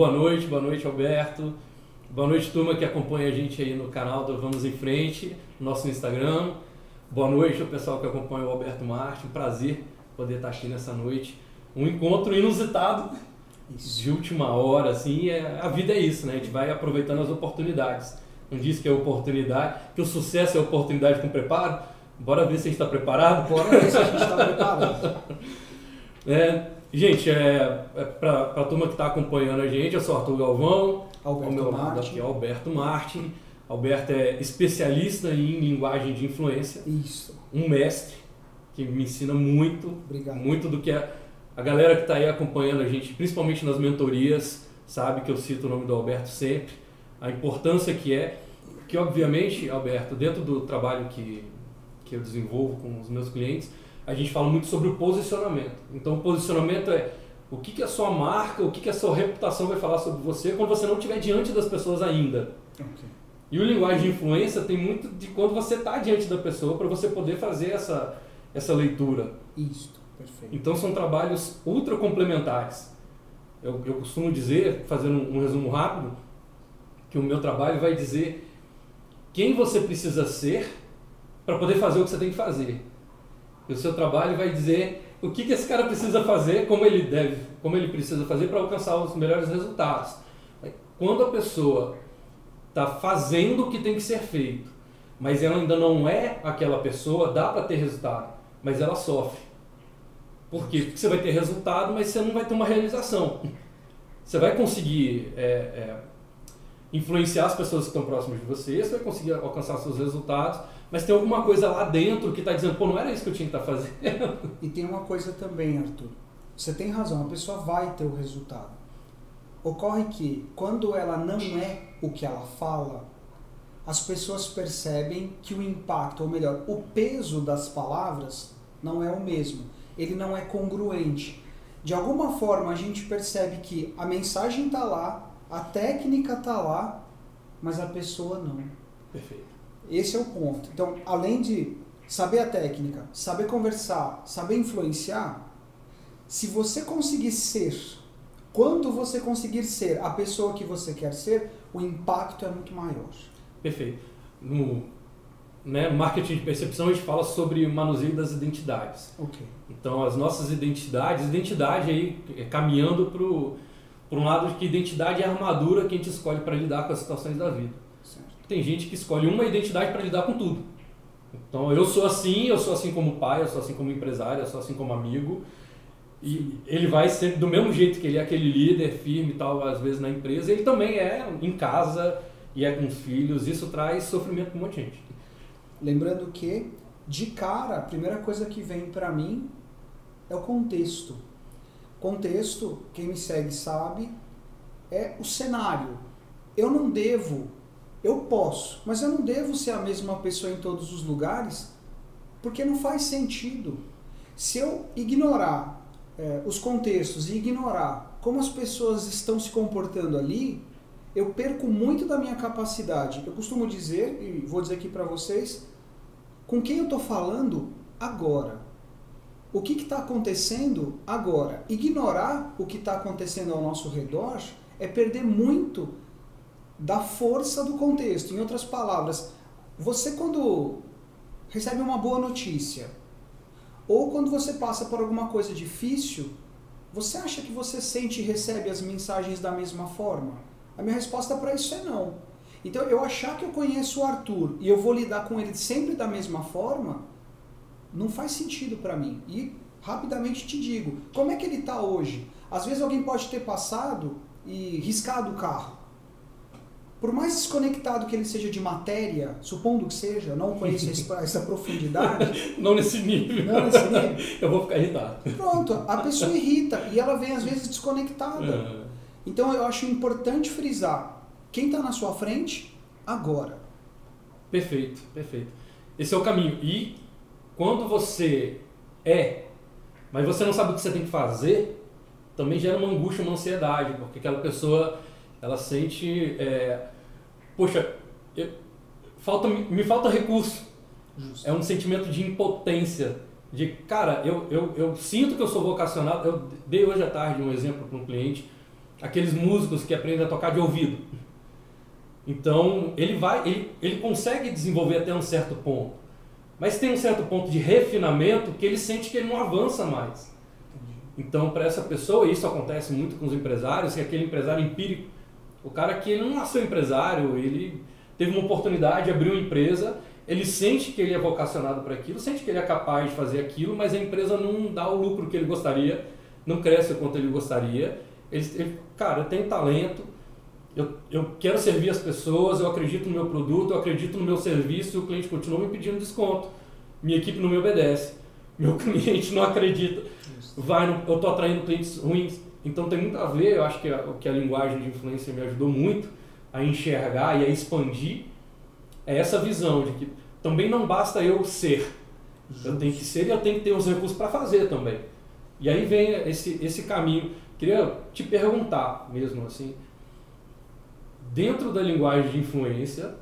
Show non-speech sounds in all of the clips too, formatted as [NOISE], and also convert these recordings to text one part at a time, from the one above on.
Boa noite, boa noite, Alberto. Boa noite, turma que acompanha a gente aí no canal do Vamos em Frente, nosso Instagram. Boa noite ao pessoal que acompanha o Alberto Martin. Prazer poder estar aqui nessa noite. Um encontro inusitado isso. de última hora, assim. É, a vida é isso, né? A gente vai aproveitando as oportunidades. Não diz que é oportunidade, que o sucesso é oportunidade com preparo. Bora ver se a gente está preparado? Bora ver se a gente está preparado. [LAUGHS] é, gente, é, é para a turma que está acompanhando a gente, eu sou Arthur Galvão. Alberto meu Martin. aqui é Alberto Martin. Alberto é especialista em linguagem de influência. Isso. Um mestre que me ensina muito. Obrigado. Muito do que a, a galera que está aí acompanhando a gente, principalmente nas mentorias, sabe que eu cito o nome do Alberto sempre. A importância que é. Que, obviamente, Alberto, dentro do trabalho que, que eu desenvolvo com os meus clientes, a gente fala muito sobre o posicionamento. Então, o posicionamento é o que, que a sua marca, o que, que a sua reputação vai falar sobre você quando você não estiver diante das pessoas ainda. Okay. E o linguagem de influência tem muito de quando você está diante da pessoa para você poder fazer essa, essa leitura. Isso, perfeito. Então são trabalhos ultra complementares. Eu, eu costumo dizer, fazendo um, um resumo rápido, que o meu trabalho vai dizer quem você precisa ser para poder fazer o que você tem que fazer. O seu trabalho vai dizer o que, que esse cara precisa fazer, como ele deve, como ele precisa fazer para alcançar os melhores resultados. Quando a pessoa está fazendo o que tem que ser feito, mas ela ainda não é aquela pessoa, dá para ter resultado, mas ela sofre. Por quê? Porque você vai ter resultado, mas você não vai ter uma realização. Você vai conseguir é, é, influenciar as pessoas que estão próximas de você, você vai conseguir alcançar seus resultados, mas tem alguma coisa lá dentro que está dizendo, pô, não era isso que eu tinha que estar tá fazendo. [LAUGHS] E tem uma coisa também, Arthur. Você tem razão, a pessoa vai ter o resultado. Ocorre que quando ela não é o que ela fala, as pessoas percebem que o impacto, ou melhor, o peso das palavras não é o mesmo. Ele não é congruente. De alguma forma a gente percebe que a mensagem está lá, a técnica está lá, mas a pessoa não. Perfeito. Esse é o ponto. Então, além de saber a técnica, saber conversar, saber influenciar, se você conseguir ser, quando você conseguir ser a pessoa que você quer ser, o impacto é muito maior. Perfeito. No né, marketing de percepção, a gente fala sobre o manuseio das identidades. Ok. Então, as nossas identidades, identidade aí é caminhando para um lado de que identidade é a armadura que a gente escolhe para lidar com as situações da vida tem gente que escolhe uma identidade para lidar com tudo. Então, eu sou assim, eu sou assim como pai, eu sou assim como empresário, eu sou assim como amigo. E ele vai ser do mesmo jeito que ele é aquele líder firme e tal, às vezes na empresa, ele também é em casa e é com os filhos. Isso traz sofrimento para um monte de gente. Lembrando que, de cara, a primeira coisa que vem para mim é o contexto. Contexto, quem me segue sabe, é o cenário. Eu não devo eu posso, mas eu não devo ser a mesma pessoa em todos os lugares, porque não faz sentido. Se eu ignorar é, os contextos e ignorar como as pessoas estão se comportando ali, eu perco muito da minha capacidade. Eu costumo dizer, e vou dizer aqui para vocês, com quem eu estou falando agora. O que está acontecendo agora? Ignorar o que está acontecendo ao nosso redor é perder muito da força do contexto. Em outras palavras, você quando recebe uma boa notícia, ou quando você passa por alguma coisa difícil, você acha que você sente e recebe as mensagens da mesma forma? A minha resposta para isso é não. Então, eu achar que eu conheço o Arthur e eu vou lidar com ele sempre da mesma forma, não faz sentido para mim. E rapidamente te digo, como é que ele está hoje? Às vezes alguém pode ter passado e riscado o carro por mais desconectado que ele seja de matéria, supondo que seja, não conheço [LAUGHS] essa profundidade. não nesse nível. Não nesse nível. [LAUGHS] Eu vou ficar irritado. Pronto, a pessoa irrita e ela vem às vezes desconectada. É. Então eu acho importante frisar quem está na sua frente agora. Perfeito, perfeito. Esse é o caminho. E quando você é, mas você não sabe o que você tem que fazer, também gera uma angústia, uma ansiedade, porque aquela pessoa ela sente, é, poxa, eu, falta, me falta recurso. Justo. É um sentimento de impotência, de, cara, eu, eu, eu sinto que eu sou vocacionado. Eu dei hoje à tarde um exemplo para um cliente, aqueles músicos que aprendem a tocar de ouvido. Então, ele vai, ele, ele consegue desenvolver até um certo ponto. Mas tem um certo ponto de refinamento que ele sente que ele não avança mais. Então, para essa pessoa, isso acontece muito com os empresários, que aquele empresário empírico, o cara que ele não nasceu empresário, ele teve uma oportunidade, abriu uma empresa, ele sente que ele é vocacionado para aquilo, sente que ele é capaz de fazer aquilo, mas a empresa não dá o lucro que ele gostaria, não cresce o quanto ele gostaria. Ele, ele, cara, eu tenho talento, eu, eu quero servir as pessoas, eu acredito no meu produto, eu acredito no meu serviço e o cliente continua me pedindo desconto. Minha equipe não me obedece. Meu [LAUGHS] cliente não acredita. Vai eu estou atraindo clientes ruins. Então tem muito a ver, eu acho que a, que a linguagem de influência me ajudou muito a enxergar e a expandir é essa visão de que também não basta eu ser. Eu tenho que ser e eu tenho que ter os recursos para fazer também. E aí vem esse, esse caminho. Queria te perguntar mesmo assim, dentro da linguagem de influência,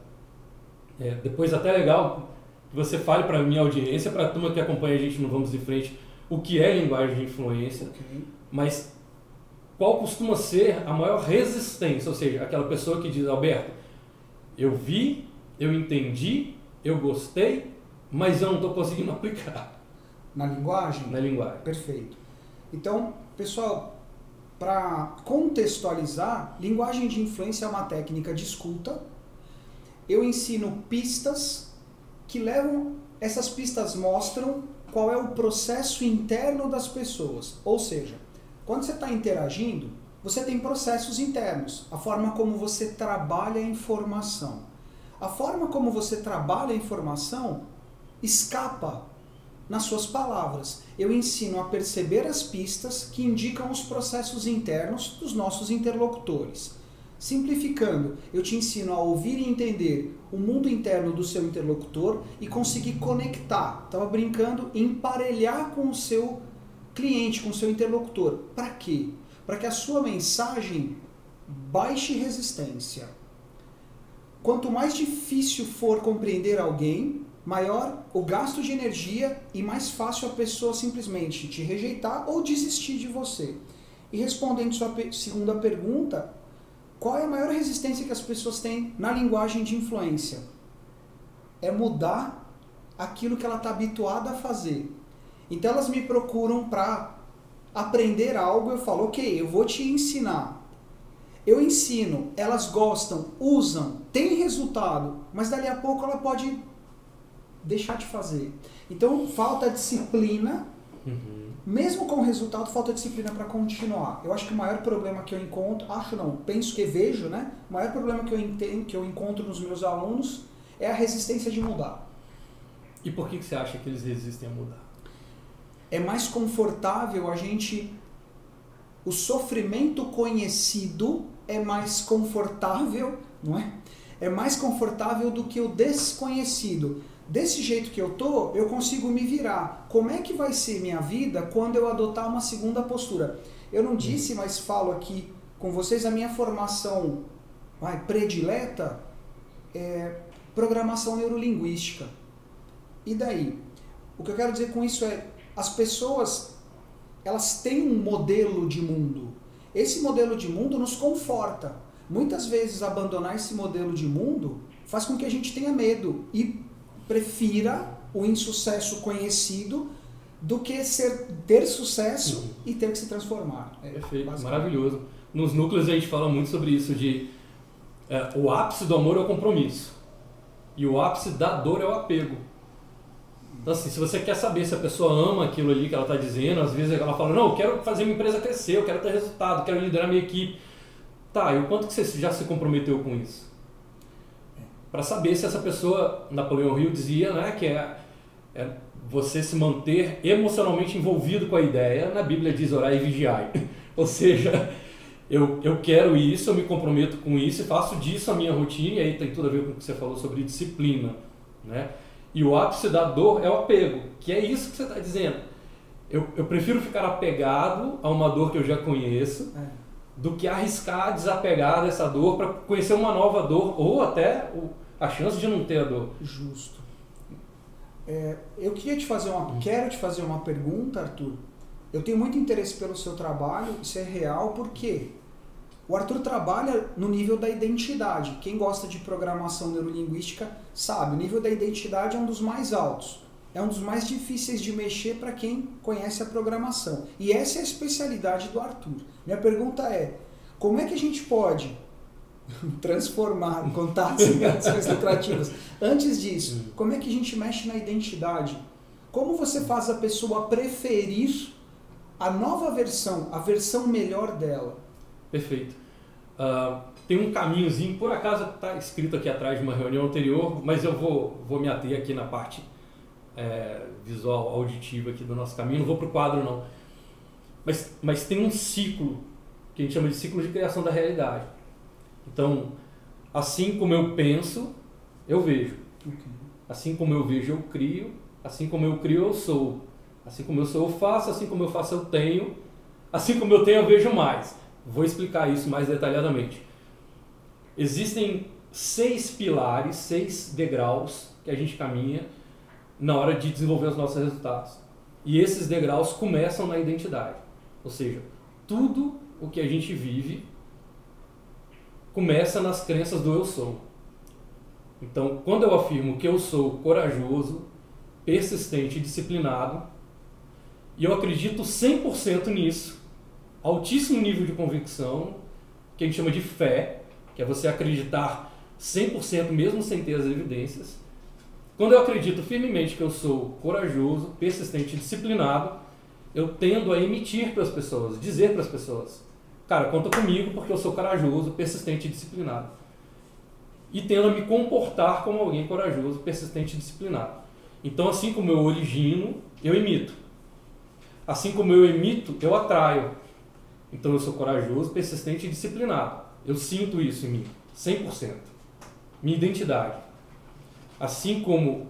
é, depois até legal que você fale para a minha audiência, para a turma que acompanha a gente no Vamos de Frente, o que é linguagem de influência, okay. mas qual costuma ser a maior resistência, ou seja, aquela pessoa que diz, Alberto, eu vi, eu entendi, eu gostei, mas eu não estou conseguindo [LAUGHS] aplicar. Na linguagem? Na linguagem. Perfeito. Então, pessoal, para contextualizar, linguagem de influência é uma técnica de escuta. Eu ensino pistas que levam, essas pistas mostram qual é o processo interno das pessoas. Ou seja, quando você está interagindo, você tem processos internos, a forma como você trabalha a informação. A forma como você trabalha a informação escapa nas suas palavras. Eu ensino a perceber as pistas que indicam os processos internos dos nossos interlocutores. Simplificando, eu te ensino a ouvir e entender o mundo interno do seu interlocutor e conseguir conectar. Estava brincando, emparelhar com o seu cliente, com seu interlocutor. Para quê? Para que a sua mensagem baixe resistência. Quanto mais difícil for compreender alguém, maior o gasto de energia e mais fácil a pessoa simplesmente te rejeitar ou desistir de você. E respondendo sua segunda pergunta, qual é a maior resistência que as pessoas têm na linguagem de influência? É mudar aquilo que ela está habituada a fazer. Então elas me procuram para aprender algo, eu falo, ok, eu vou te ensinar. Eu ensino, elas gostam, usam, tem resultado, mas dali a pouco ela pode deixar de fazer. Então falta disciplina, uhum. mesmo com o resultado, falta disciplina para continuar. Eu acho que o maior problema que eu encontro, acho não, penso que vejo, né? O maior problema que eu, entendo, que eu encontro nos meus alunos é a resistência de mudar. E por que, que você acha que eles resistem a mudar? É mais confortável a gente. O sofrimento conhecido é mais confortável, não é? É mais confortável do que o desconhecido desse jeito que eu tô, eu consigo me virar. Como é que vai ser minha vida quando eu adotar uma segunda postura? Eu não disse, mas falo aqui com vocês a minha formação vai, predileta é programação neurolinguística. E daí? O que eu quero dizer com isso é as pessoas elas têm um modelo de mundo. Esse modelo de mundo nos conforta. Muitas vezes abandonar esse modelo de mundo faz com que a gente tenha medo e prefira o insucesso conhecido do que ser, ter sucesso uhum. e ter que se transformar. É, Perfeito, maravilhoso. Nos núcleos a gente fala muito sobre isso, de é, o ápice do amor é o compromisso e o ápice da dor é o apego. Então assim, se você quer saber se a pessoa ama aquilo ali que ela está dizendo, às vezes ela fala, não, eu quero fazer minha empresa crescer, eu quero ter resultado, quero liderar minha equipe. Tá, e o quanto que você já se comprometeu com isso? para saber se essa pessoa, Napoleão Hill dizia, né, que é, é, você se manter emocionalmente envolvido com a ideia. Na Bíblia diz orar e vigiar. [LAUGHS] Ou seja, eu, eu quero isso, eu me comprometo com isso e faço disso a minha rotina, e aí tem tudo a ver com o que você falou sobre disciplina. Né? E o ápice da dor é o apego, que é isso que você está dizendo. Eu, eu prefiro ficar apegado a uma dor que eu já conheço. É do que arriscar desapegar dessa dor para conhecer uma nova dor ou até a chance de não ter a dor. Justo. É, eu queria te fazer uma, hum. quero te fazer uma pergunta, Arthur. Eu tenho muito interesse pelo seu trabalho, isso é real, por quê? O Arthur trabalha no nível da identidade. Quem gosta de programação neurolinguística sabe, o nível da identidade é um dos mais altos. É um dos mais difíceis de mexer para quem conhece a programação. E essa é a especialidade do Arthur. Minha pergunta é: como é que a gente pode [LAUGHS] transformar contatos em ações lucrativas? Antes disso, como é que a gente mexe na identidade? Como você faz a pessoa preferir a nova versão, a versão melhor dela? Perfeito. Uh, tem um caminhozinho, por acaso está escrito aqui atrás de uma reunião anterior, mas eu vou, vou me ater aqui na parte é, visual, auditiva aqui do nosso caminho, não vou para o quadro não. Mas, mas tem um ciclo, que a gente chama de ciclo de criação da realidade. Então, assim como eu penso, eu vejo. Okay. Assim como eu vejo, eu crio. Assim como eu crio, eu sou. Assim como eu sou, eu faço. Assim como eu faço, eu tenho. Assim como eu tenho, eu vejo mais. Vou explicar isso mais detalhadamente. Existem seis pilares, seis degraus que a gente caminha na hora de desenvolver os nossos resultados. E esses degraus começam na identidade. Ou seja, tudo o que a gente vive começa nas crenças do eu sou. Então, quando eu afirmo que eu sou corajoso, persistente e disciplinado, e eu acredito 100% nisso, altíssimo nível de convicção, que a gente chama de fé, que é você acreditar 100% mesmo sem ter as evidências. Quando eu acredito firmemente que eu sou corajoso, persistente e disciplinado, eu tendo a emitir para as pessoas, dizer para as pessoas: Cara, conta comigo porque eu sou corajoso, persistente e disciplinado. E tendo a me comportar como alguém corajoso, persistente e disciplinado. Então, assim como eu origino, eu imito. Assim como eu emito, eu atraio. Então eu sou corajoso, persistente e disciplinado. Eu sinto isso em mim, 100%. Minha identidade. Assim como.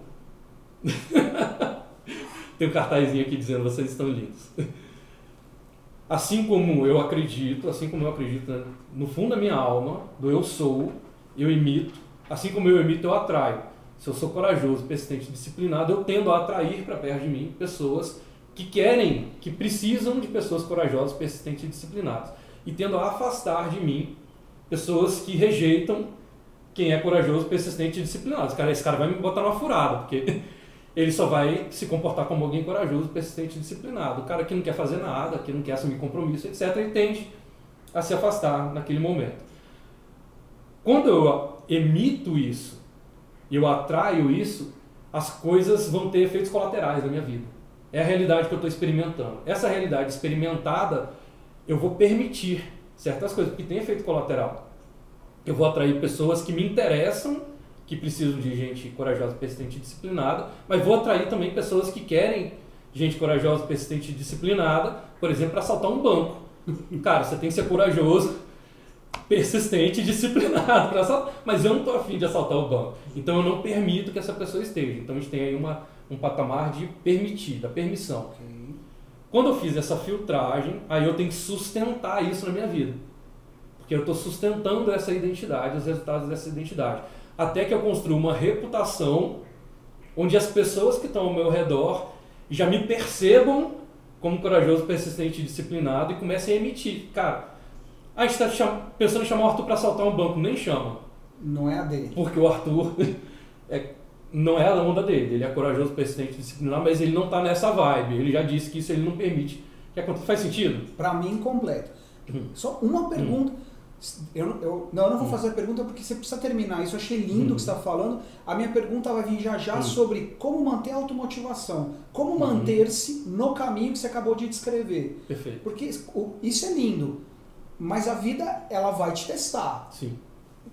[LAUGHS] Tem um cartazinho aqui dizendo: vocês estão lindos. Assim como eu acredito, assim como eu acredito no fundo da minha alma, do eu sou, eu imito. Assim como eu imito, eu atraio. Se eu sou corajoso, persistente disciplinado, eu tendo a atrair para perto de mim pessoas que querem, que precisam de pessoas corajosas, persistentes e disciplinadas. E tendo a afastar de mim pessoas que rejeitam quem é corajoso, persistente e disciplinado. Esse cara, esse cara vai me botar numa furada, porque [LAUGHS] ele só vai se comportar como alguém corajoso, persistente e disciplinado. O cara que não quer fazer nada, que não quer assumir compromisso, etc., ele tende a se afastar naquele momento. Quando eu emito isso, eu atraio isso, as coisas vão ter efeitos colaterais na minha vida. É a realidade que eu estou experimentando. Essa realidade experimentada, eu vou permitir certas coisas, porque tem efeito colateral. Eu vou atrair pessoas que me interessam, que precisam de gente corajosa, persistente e disciplinada, mas vou atrair também pessoas que querem gente corajosa, persistente e disciplinada, por exemplo, para assaltar um banco. Cara, você tem que ser corajoso, persistente e disciplinado para assaltar, mas eu não estou afim de assaltar o banco. Então eu não permito que essa pessoa esteja. Então a gente tem aí uma um patamar de permitir, da permissão. Okay. Quando eu fiz essa filtragem, aí eu tenho que sustentar isso na minha vida. Porque eu estou sustentando essa identidade, os resultados dessa identidade. Até que eu construa uma reputação onde as pessoas que estão ao meu redor já me percebam como corajoso, persistente e disciplinado e comecem a emitir. Cara, a gente está pensando em chamar o Arthur para assaltar um banco, nem chama. Não é a dele. Porque o Arthur [LAUGHS] é não é a onda dele. Ele é corajoso, persistente, disciplinar, mas ele não está nessa vibe. Ele já disse que isso ele não permite que aconteça. Faz sentido? Para mim, completo. Hum. Só uma pergunta. Hum. Eu, eu, não, eu não vou hum. fazer a pergunta porque você precisa terminar isso. Eu achei lindo o que hum. você está falando. A minha pergunta vai vir já já hum. sobre como manter a automotivação. Como hum. manter-se no caminho que você acabou de descrever. Perfeito. Porque isso é lindo. Mas a vida, ela vai te testar. Sim.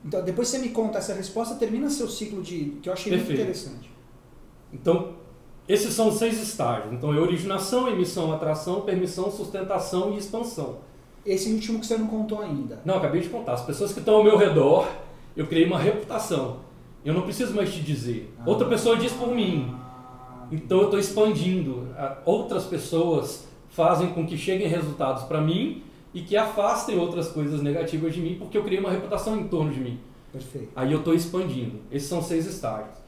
Então, depois você me conta essa resposta, termina seu ciclo de. que eu achei Perfeito. muito interessante. Então, esses são seis estágios. Então, é originação, emissão, atração, permissão, sustentação e expansão. Esse último que você não contou ainda. Não, acabei de contar. As pessoas que estão ao meu redor, eu criei uma reputação. Eu não preciso mais te dizer. Ah. Outra pessoa diz por mim. Então eu estou expandindo. Outras pessoas fazem com que cheguem resultados para mim e que afastem outras coisas negativas de mim, porque eu criei uma reputação em torno de mim. Perfeito. Aí eu estou expandindo. Esses são seis estágios.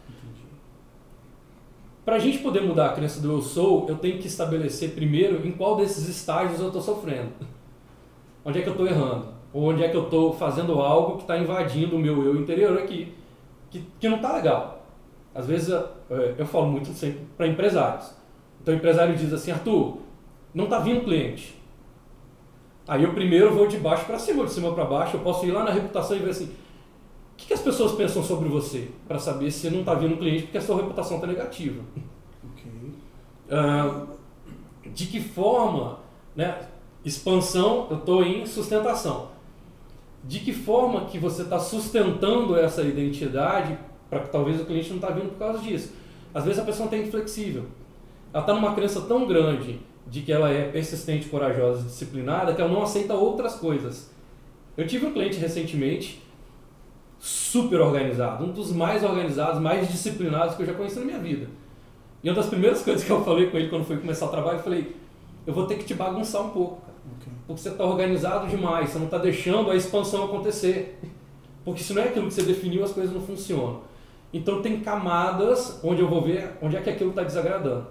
Para a gente poder mudar a crença do eu sou, eu tenho que estabelecer primeiro em qual desses estágios eu estou sofrendo. Onde é que eu estou errando? Ou onde é que eu estou fazendo algo que está invadindo o meu eu interior aqui, que, que não está legal. Às vezes eu, eu falo muito sempre para empresários. Então o empresário diz assim, Arthur, não está vindo cliente. Aí eu primeiro vou de baixo para cima, de cima para baixo, eu posso ir lá na reputação e ver assim, o que, que as pessoas pensam sobre você? Para saber se não está vindo cliente porque a sua reputação está negativa. Ok. Ah, de que forma, né, expansão, eu estou em sustentação. De que forma que você está sustentando essa identidade para que talvez o cliente não está vindo por causa disso? Às vezes a pessoa tem inflexível. Ela está numa crença tão grande de que ela é persistente, corajosa, disciplinada, que ela não aceita outras coisas. Eu tive um cliente recentemente super organizado, um dos mais organizados, mais disciplinados que eu já conheci na minha vida. E uma das primeiras [LAUGHS] coisas que eu falei com ele quando foi começar o trabalho, eu falei, eu vou ter que te bagunçar um pouco, cara. Ok. porque você está organizado demais, você não está deixando a expansão acontecer. Porque se não é aquilo que você definiu, as coisas não funcionam. Então tem camadas onde eu vou ver onde é que aquilo está desagradando.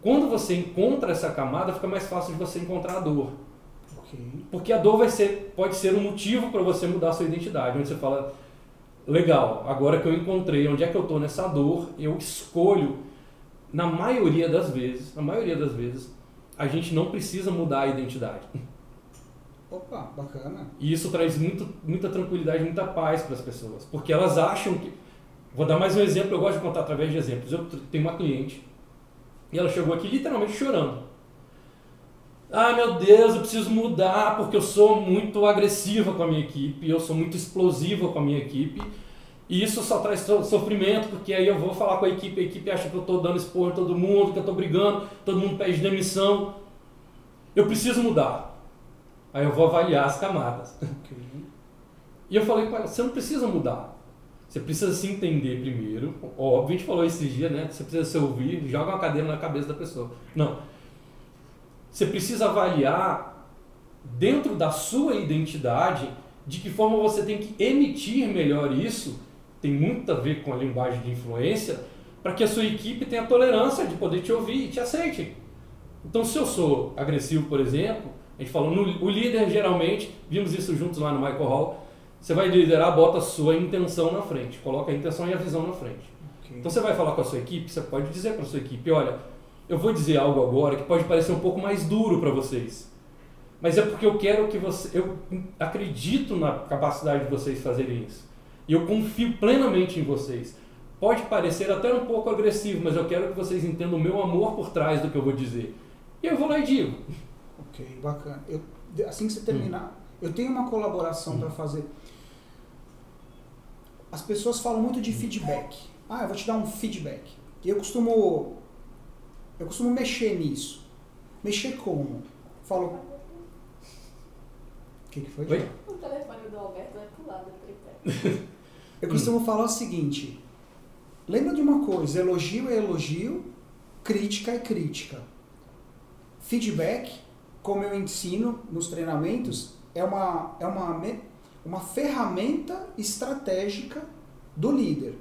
Quando você encontra essa camada, fica mais fácil de você encontrar a dor. Ok. Porque a dor vai ser, pode ser um motivo para você mudar a sua identidade. Onde você fala, legal, agora que eu encontrei onde é que eu estou nessa dor, eu escolho, na maioria das vezes, na maioria das vezes, a gente não precisa mudar a identidade. Opa, bacana. E isso traz muito, muita tranquilidade, muita paz para as pessoas. Porque elas acham que. Vou dar mais um exemplo, eu gosto de contar através de exemplos. Eu tenho uma cliente e ela chegou aqui literalmente chorando. Ah, meu Deus, eu preciso mudar porque eu sou muito agressiva com a minha equipe, eu sou muito explosiva com a minha equipe. E isso só traz so- sofrimento, porque aí eu vou falar com a equipe, a equipe acha que eu estou dando expor em todo mundo, que eu estou brigando, todo mundo pede demissão. Eu preciso mudar. Aí eu vou avaliar as camadas. Ok. E eu falei com ela, você não precisa mudar. Você precisa se entender primeiro. Óbvio, a gente falou esses dias, né? Você precisa se ouvir, joga uma cadeira na cabeça da pessoa. Não. Você precisa avaliar dentro da sua identidade de que forma você tem que emitir melhor isso. Tem muito a ver com a linguagem de influência, para que a sua equipe tenha tolerância de poder te ouvir e te aceite. Então, se eu sou agressivo, por exemplo, a gente falou, no, o líder geralmente, vimos isso juntos lá no Michael Hall, você vai liderar, bota a sua intenção na frente, coloca a intenção e a visão na frente. Ok. Então você vai falar com a sua equipe, você pode dizer para a sua equipe, olha, eu vou dizer algo agora que pode parecer um pouco mais duro para vocês. Mas é porque eu quero que você, eu acredito na capacidade de vocês fazerem isso. E eu confio plenamente em vocês. Pode parecer até um pouco agressivo, mas eu quero que vocês entendam o meu amor por trás do que eu vou dizer. E eu vou lá e digo. Ok, bacana. Eu, assim que você terminar, eu tenho uma colaboração para fazer. As pessoas falam muito de feedback. Ah, eu vou te dar um feedback. E eu costumo eu costumo mexer nisso. Mexer como? Falo. O que, que foi? Oi? O telefone do Alberto vai pro lado do tripé. [LAUGHS] Eu costumo falar o seguinte: lembra de uma coisa, elogio é elogio, crítica é crítica. Feedback, como eu ensino nos treinamentos, é uma, é uma, uma ferramenta estratégica do líder.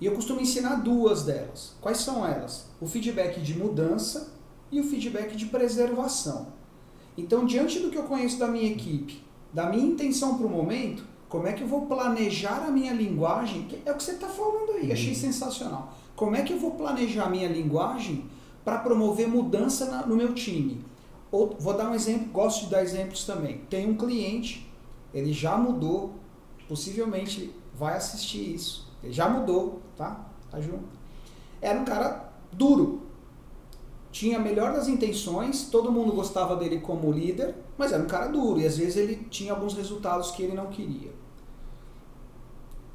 E eu costumo ensinar duas delas. Quais são elas? O feedback de mudança e o feedback de preservação. Então, diante do que eu conheço da minha equipe, da minha intenção para o momento, como é que eu vou planejar a minha linguagem? Que é o que você está falando aí, achei sensacional. Como é que eu vou planejar a minha linguagem para promover mudança na- no meu time? Ou, vou dar um exemplo, gosto de dar exemplos também. Tem um cliente, ele já mudou, possivelmente vai assistir isso. Ele já mudou, tá? Tá junto. Era um cara duro. Tinha a melhor das intenções, todo mundo gostava dele como líder, mas era um cara duro e às vezes ele tinha alguns resultados que ele não queria.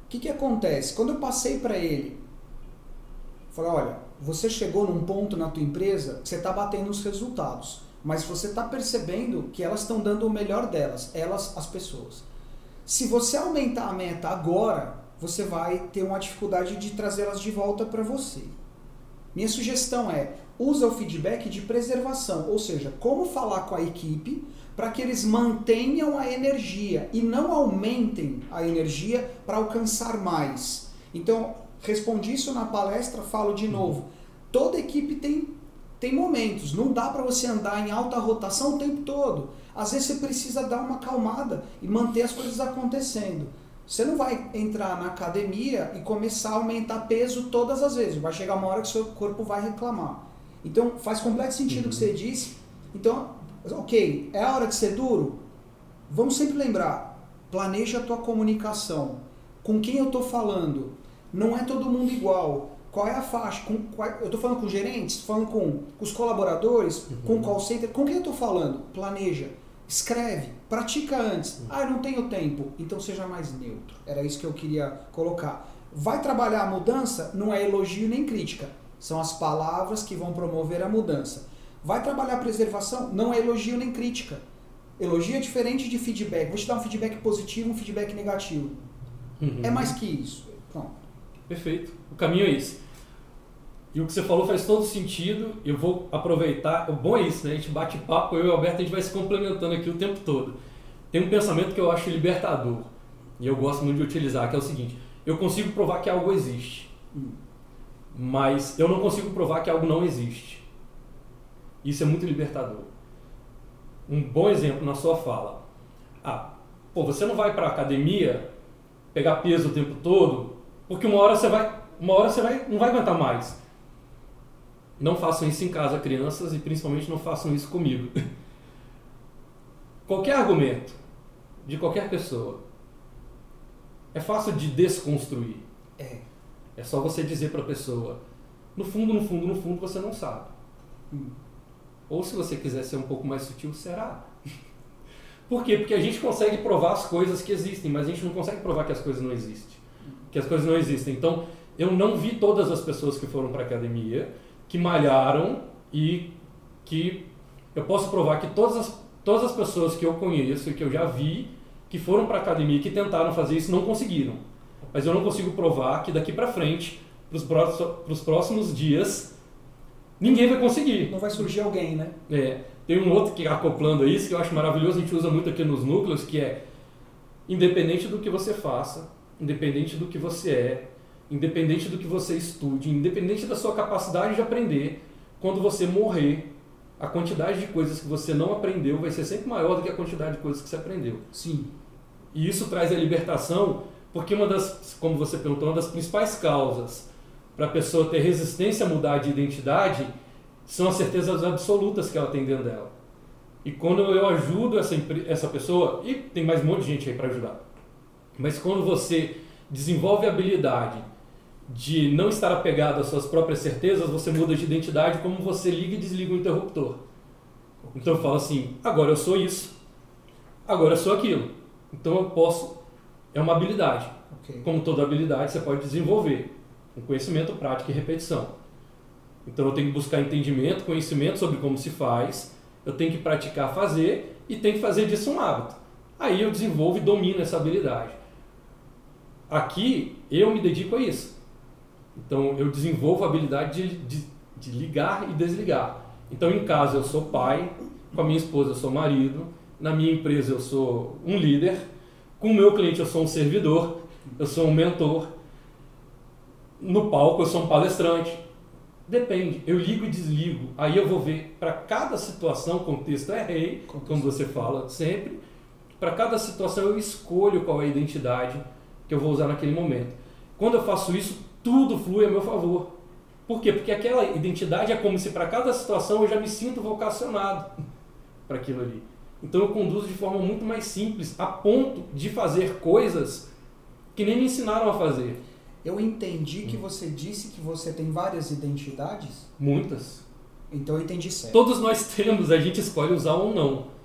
O que, que acontece? Quando eu passei para ele, falei: olha, você chegou num ponto na tua empresa que você está batendo os resultados, mas você está percebendo que elas estão dando o melhor delas, elas, as pessoas. Se você aumentar a meta agora, você vai ter uma dificuldade de trazê-las de volta para você. Minha sugestão é usa o feedback de preservação, ou seja, como falar com a equipe para que eles mantenham a energia e não aumentem a energia para alcançar mais. Então, respondi isso na palestra, falo de novo. Toda equipe tem tem momentos, não dá para você andar em alta rotação o tempo todo. Às vezes você precisa dar uma calmada e manter as coisas acontecendo. Você não vai entrar na academia e começar a aumentar peso todas as vezes. Vai chegar uma hora que seu corpo vai reclamar. Então faz completo sentido o Uhum. que você disse. Então, ok, é a hora de ser duro? Vamos sempre lembrar, planeja a tua comunicação. Com quem eu estou falando? Não é todo mundo igual. Qual é a faixa? Com, qual- eu estou falando com gerentes, falando com, com os colaboradores, com o call center. Com quem eu estou falando? Planeja. Escreve, pratica antes. Ah, eu não tenho tempo. Então seja mais neutro. Era isso que eu queria colocar. Vai trabalhar a mudança? Não é elogio nem crítica. São as palavras que vão promover a mudança. Vai trabalhar a preservação? Não é elogio nem crítica. Elogio é diferente de feedback. Vou te dar um feedback positivo, um feedback negativo. Uhum. É mais que isso. Pronto. Perfeito. O caminho é esse. E o que você falou faz todo sentido. Eu vou aproveitar. O bom é isso, né? A gente bate papo, eu e o Alberto, a gente vai se complementando aqui o tempo todo. Tem um pensamento que eu acho libertador. E eu gosto muito de utilizar, que é o seguinte: eu consigo provar que algo existe. Mas eu não consigo provar que algo não existe. Isso é muito libertador. Um bom exemplo na sua fala. Ah, pô, você não vai para academia pegar peso o tempo todo, porque uma hora você vai, uma hora você vai, não vai aguentar mais. Não façam isso em casa, crianças, e principalmente não façam isso comigo. [LAUGHS] qualquer argumento de qualquer pessoa é fácil de desconstruir. É. É só você dizer para a pessoa, no fundo, no fundo, no fundo, você não sabe. Hum. Ou se você quiser ser um pouco mais sutil, será. [LAUGHS] Por quê? Porque a gente consegue provar as coisas que existem, mas a gente não consegue provar que as coisas não existem. Que as coisas não existem. Então, eu não vi todas as pessoas que foram para a academia, que malharam e que eu posso provar que todas as, todas as pessoas que eu conheço e que eu já vi que foram para a academia e que tentaram fazer isso não conseguiram. Mas eu não consigo provar que daqui para frente, para os próximos dias, ninguém vai conseguir. Não vai surgir alguém, né? É, tem um outro que acoplando a isso que eu acho maravilhoso, a gente usa muito aqui nos núcleos, que é independente do que você faça, independente do que você é, independente do que você estude, independente da sua capacidade de aprender, quando você morrer, a quantidade de coisas que você não aprendeu vai ser sempre maior do que a quantidade de coisas que você aprendeu. Sim. E isso traz a libertação, porque uma das, como você perguntou, uma das principais causas para a pessoa ter resistência a mudar de identidade são as certezas absolutas que ela tem dentro dela. E quando eu ajudo essa, essa pessoa, e tem mais um monte de gente aí para ajudar, mas quando você desenvolve a habilidade de não estar apegado às suas próprias certezas, você muda de identidade como você liga e desliga o interruptor. Então eu falo assim, agora eu sou isso, agora eu sou aquilo. Então eu posso, é uma habilidade. Ok. Como toda habilidade, você pode desenvolver com conhecimento, prática e repetição. Então eu tenho que buscar entendimento, conhecimento sobre como se faz, eu tenho que praticar fazer e tenho que fazer disso um hábito. Aí eu desenvolvo e domino essa habilidade. Aqui eu me dedico a isso. Então eu desenvolvo a habilidade de, de, de ligar e desligar. Então em casa eu sou pai, com a minha esposa eu sou marido, na minha empresa eu sou um líder, com o meu cliente eu sou um servidor, eu sou um mentor, no palco eu sou um palestrante. Depende, eu ligo e desligo. Aí eu vou ver para cada situação, contexto é rei, como você fala sempre. Para cada situação eu escolho qual é a identidade que eu vou usar naquele momento. Quando eu faço isso, tudo flui a meu favor. Por quê? Porque aquela identidade é como se para cada situação eu já me sinto vocacionado [LAUGHS] para aquilo ali. Então eu conduzo de forma muito mais simples, a ponto de fazer coisas que nem me ensinaram a fazer. Eu entendi que você disse que você tem várias identidades. Muitas. Então eu entendi certo. Todos nós temos, a gente escolhe usar ou não.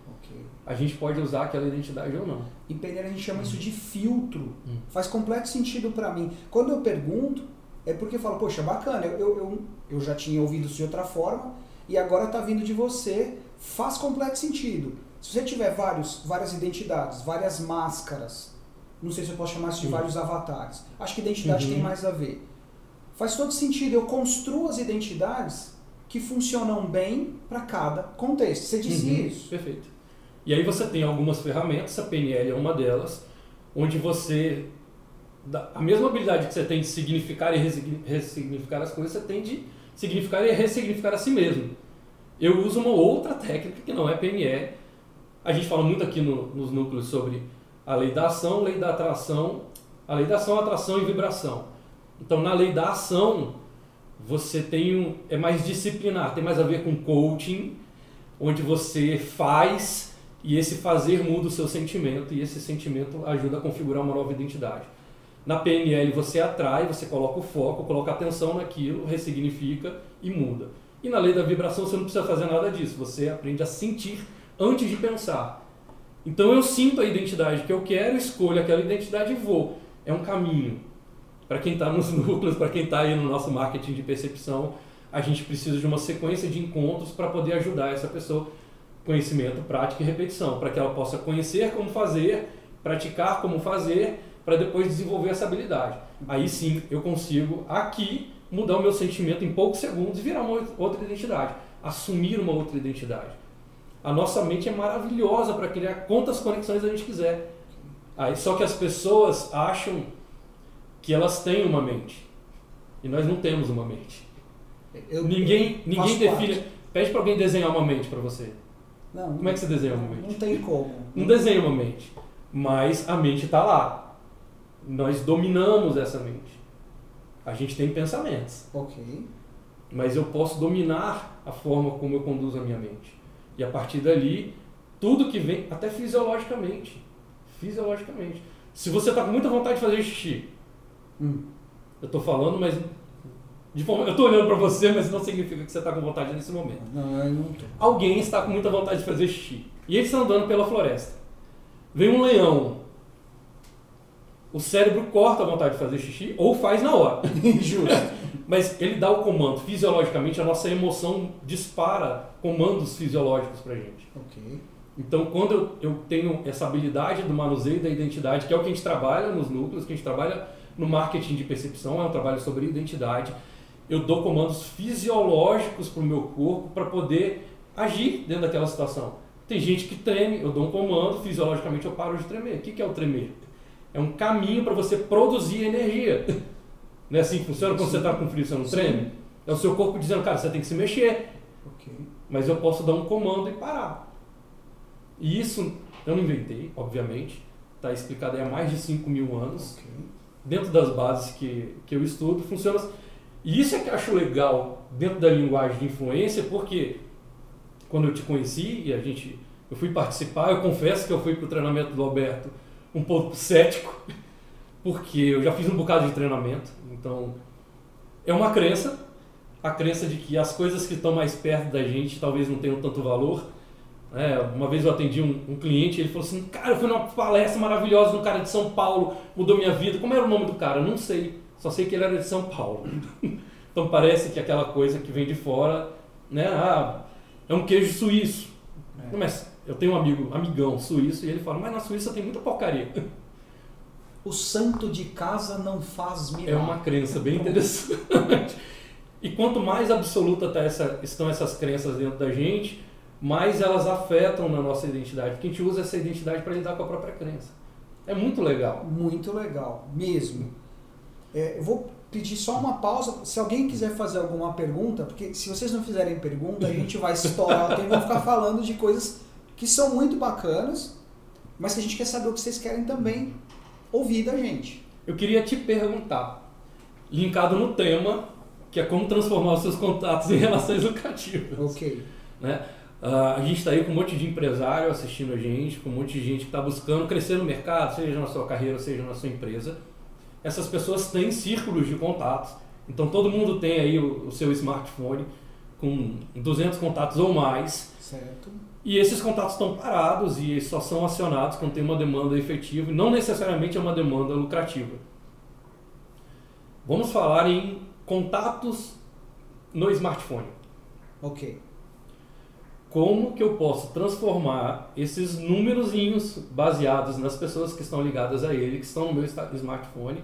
A gente pode usar aquela identidade ou não. Em Pereira a gente chama isso de filtro. Hum. Faz completo sentido para mim. Quando eu pergunto, é porque eu falo, poxa, bacana, eu, eu, eu, eu já tinha ouvido isso de outra forma e agora tá vindo de você. Faz completo sentido. Se você tiver vários, várias identidades, várias máscaras, não sei se eu posso chamar isso de Sim. vários avatares. Acho que identidade Uhum. tem mais a ver. Faz todo sentido. Eu construo as identidades que funcionam bem para cada contexto. Você disse Uhum, isso. Perfeito. E aí você tem algumas ferramentas, a PNL é uma delas, onde você. A mesma habilidade que você tem de significar e ressignificar as coisas, você tem de significar e ressignificar a si mesmo. Eu uso uma outra técnica que não é PNE. A gente fala muito aqui no, nos núcleos sobre a lei da ação, lei da atração, a lei da ação, atração e vibração. Então, na lei da ação, você tem um, é mais disciplinar, tem mais a ver com coaching, onde você faz e esse fazer muda o seu sentimento e esse sentimento ajuda a configurar uma nova identidade. Na PNL você atrai, você coloca o foco, coloca atenção naquilo, ressignifica e muda. E na lei da vibração você não precisa fazer nada disso, você aprende a sentir antes de pensar. Então eu sinto a identidade que eu quero, escolho aquela identidade e vou. É um caminho. Para quem está nos [LAUGHS] núcleos, para quem está aí no nosso marketing de percepção, a gente precisa de uma sequência de encontros para poder ajudar essa pessoa. Conhecimento, prática e repetição, para que ela possa conhecer como fazer, praticar como fazer para depois desenvolver essa habilidade. Aí sim eu consigo aqui mudar o meu sentimento em poucos segundos e virar uma outra identidade, assumir uma outra identidade. A nossa mente é maravilhosa para criar quantas conexões a gente quiser. Aí só que as pessoas acham que elas têm uma mente e nós não temos uma mente. Eu, ninguém ninguém define. Pede para alguém desenhar uma mente para você. Não, como é que você desenha uma mente? Não tem como. Não desenha uma mente, mas a mente está lá nós dominamos essa mente. A gente tem pensamentos. Ok. Mas eu posso dominar a forma como eu conduzo a minha mente. E a partir dali, tudo que vem, até fisiologicamente. Fisiologicamente. Se você está com muita vontade de fazer xixi, hum. eu estou falando, mas de forma, eu estou olhando para você, mas não significa que você está com vontade nesse momento. Não, eu não tô. Alguém está com muita vontade de fazer xixi. E eles estão andando pela floresta. Vem um leão o cérebro corta a vontade de fazer xixi ou faz na hora. [LAUGHS] Justo. Mas ele dá o comando. Fisiologicamente, a nossa emoção dispara comandos fisiológicos pra gente. Ok. Então, quando eu, eu tenho essa habilidade do manuseio da identidade, que é o que a gente trabalha nos núcleos, que a gente trabalha no marketing de percepção, é um trabalho sobre identidade, eu dou comandos fisiológicos para o meu corpo para poder agir dentro daquela situação. Tem gente que treme, eu dou um comando, fisiologicamente eu paro de tremer. O que é o tremer? é um caminho para você produzir energia. Não é assim que funciona? Quando Sim. você está com frio, você não Sim. treme? É o seu corpo dizendo, cara, você tem que se mexer. Okay. Mas eu posso dar um comando e parar. E isso eu não inventei, obviamente. Está explicado há mais de 5 mil anos. Okay. Dentro das bases que, que eu estudo, funciona. E isso é que eu acho legal dentro da linguagem de influência, porque quando eu te conheci e a gente, eu fui participar, eu confesso que eu fui para o treinamento do Alberto um pouco cético, [LAUGHS] porque eu já fiz um bocado de treinamento, então é uma crença, a crença de que as coisas que estão mais perto da gente talvez não tenham tanto valor. É, uma vez eu atendi um, um cliente, ele falou assim, cara, eu fui numa palestra maravilhosa de um cara de São Paulo, mudou minha vida. Como era o nome do cara? Eu não sei, só sei que ele era de São Paulo. [LAUGHS] então parece que aquela coisa que vem de fora, né? Ah, é um queijo suíço. É. Mas eu tenho um amigo, amigão suíço, e ele fala, mas na Suíça tem muita porcaria. [LAUGHS] O santo de casa não faz milagre. É uma crença bem interessante. e quanto mais absoluta tá essa, estão essas crenças dentro da gente, mais elas afetam na nossa identidade. Porque a gente usa essa identidade para lidar com a própria crença. É muito legal. Muito legal, mesmo. É, eu vou pedir só uma pausa. Se alguém quiser fazer alguma pergunta, porque se vocês não fizerem pergunta, a gente vai estourar e vou ficar falando de coisas que são muito bacanas, mas que a gente quer saber o que vocês querem também ouvir da gente. Eu queria te perguntar, linkado no tema, que é como transformar os seus contatos em relações lucrativas. Ok. Né? Uh, a gente está aí com um monte de empresário assistindo a gente, com um monte de gente que está buscando crescer no mercado, seja na sua carreira, seja na sua empresa. Essas pessoas têm círculos de contatos. Então todo mundo tem aí o, o seu smartphone com 200 contatos ou mais. Certo. E esses contatos estão parados e só são acionados quando tem uma demanda efetiva e não necessariamente é uma demanda lucrativa. Vamos falar em contatos no smartphone. Ok. Como que eu posso transformar esses númerozinhos baseados nas pessoas que estão ligadas a ele, que estão no meu smartphone,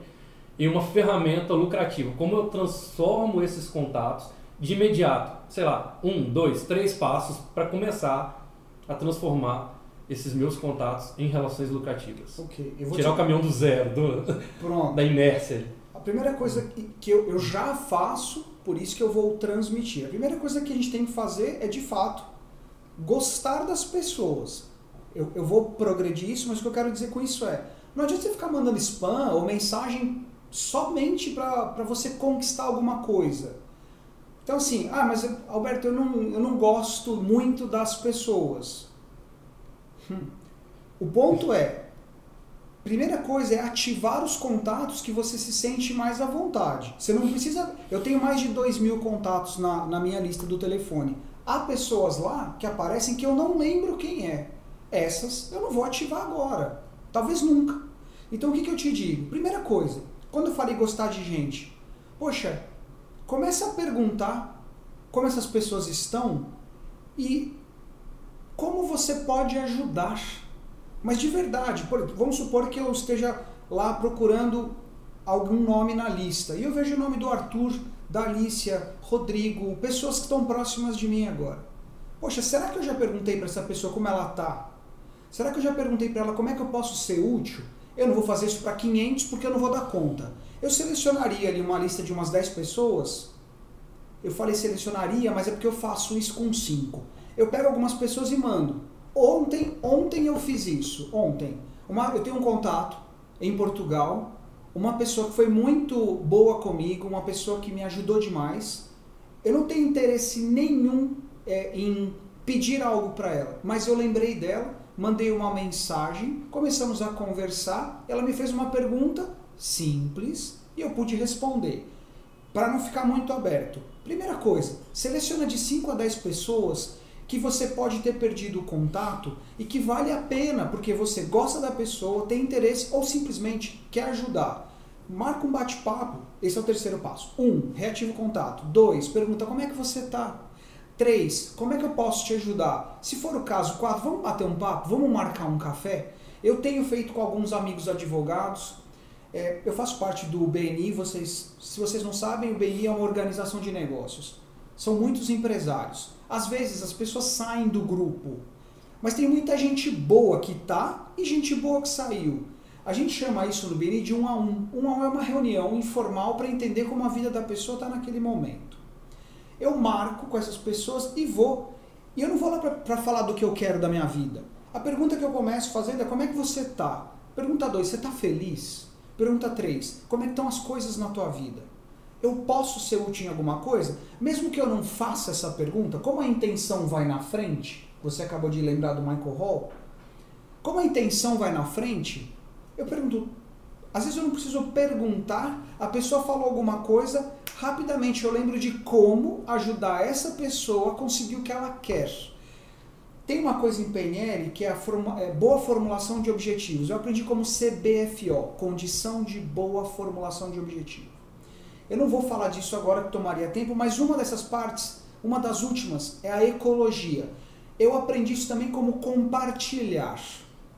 em uma ferramenta lucrativa? Como eu transformo esses contatos de imediato? Sei lá, um, dois, três passos para começar a transformar esses meus contatos em relações lucrativas. Ok. Tirar te... o caminhão do zero, do, da inércia. A primeira coisa que eu, eu já faço por isso que eu vou transmitir. A primeira coisa que a gente tem que fazer é, de fato, gostar das pessoas. Eu, eu vou progredir isso, mas o que eu quero dizer com isso é: não adianta você ficar mandando spam ou mensagem somente para você conquistar alguma coisa. Então, assim, ah, mas Alberto, eu não, eu não gosto muito das pessoas. Hum. O ponto é, primeira coisa é ativar os contatos que você se sente mais à vontade. Você não precisa. Eu tenho mais de 2 mil contatos na, na minha lista do telefone. Há pessoas lá que aparecem que eu não lembro quem é. Essas eu não vou ativar agora. Talvez nunca. Então o que, que eu te digo? Primeira coisa, quando eu falei gostar de gente, poxa, comece a perguntar como essas pessoas estão e como você pode ajudar. Mas de verdade, vamos supor que eu esteja lá procurando algum nome na lista e eu vejo o nome do Arthur, da Alicia, Rodrigo, pessoas que estão próximas de mim agora. Poxa, será que eu já perguntei para essa pessoa como ela tá? Será que eu já perguntei para ela como é que eu posso ser útil? Eu não vou fazer isso para 500 porque eu não vou dar conta. Eu selecionaria ali uma lista de umas 10 pessoas. Eu falei selecionaria, mas é porque eu faço isso com 5. Eu pego algumas pessoas e mando. Ontem, ontem eu fiz isso. Ontem. Uma, eu tenho um contato em Portugal, uma pessoa que foi muito boa comigo, uma pessoa que me ajudou demais. Eu não tenho interesse nenhum é, em pedir algo para ela, mas eu lembrei dela mandei uma mensagem, começamos a conversar, ela me fez uma pergunta simples e eu pude responder. Para não ficar muito aberto. Primeira coisa, seleciona de 5 a 10 pessoas que você pode ter perdido o contato e que vale a pena porque você gosta da pessoa, tem interesse ou simplesmente quer ajudar. Marca um bate-papo. Esse é o terceiro passo. Um, reativa o contato. Dois, pergunta como é que você está. Três, como é que eu posso te ajudar? Se for o caso, quatro, vamos bater um papo? Vamos marcar um café? Eu tenho feito com alguns amigos advogados. É, eu faço parte do BNI, vocês, se vocês não sabem, o BNI é uma organização de negócios. São muitos empresários. Às vezes as pessoas saem do grupo, mas tem muita gente boa que tá e gente boa que saiu. A gente chama isso no BNI de um a um. Um a um é uma reunião informal para entender como a vida da pessoa está naquele momento eu marco com essas pessoas e vou. E eu não vou lá para falar do que eu quero da minha vida. A pergunta que eu começo fazendo é como é que você tá? Pergunta 2, você está feliz? Pergunta 3, como é que estão as coisas na tua vida? Eu posso ser útil em alguma coisa? Mesmo que eu não faça essa pergunta, como a intenção vai na frente, você acabou de lembrar do Michael Hall, como a intenção vai na frente, eu pergunto, às vezes eu não preciso perguntar, a pessoa falou alguma coisa, rapidamente eu lembro de como ajudar essa pessoa a conseguir o que ela quer. Tem uma coisa em PNL que é a forma, é boa formulação de objetivos. Eu aprendi como CBFO, condição de boa formulação de objetivo. Eu não vou falar disso agora que tomaria tempo, mas uma dessas partes, uma das últimas, é a ecologia. Eu aprendi isso também como compartilhar.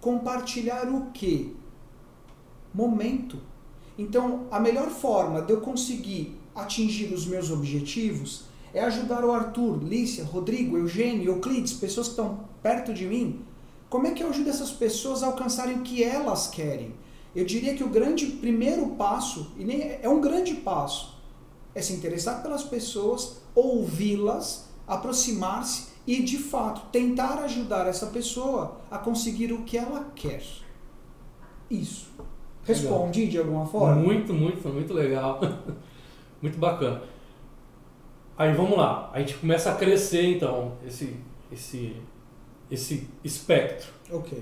Compartilhar o quê? Momento. Então, a melhor forma de eu conseguir atingir os meus objetivos é ajudar o Arthur, Lícia, Rodrigo, Eugênio, Euclides, pessoas que estão perto de mim. Como é que eu ajudo essas pessoas a alcançarem o que elas querem? Eu diria que o grande primeiro passo, e nem é um grande passo, é se interessar pelas pessoas, ouvi-las, aproximar-se e de fato tentar ajudar essa pessoa a conseguir o que ela quer. Isso. Respondi legal. de alguma forma? Muito, muito, muito legal. [LAUGHS] Muito bacana. Aí vamos lá, a gente começa a crescer então esse, esse, esse espectro. Ok.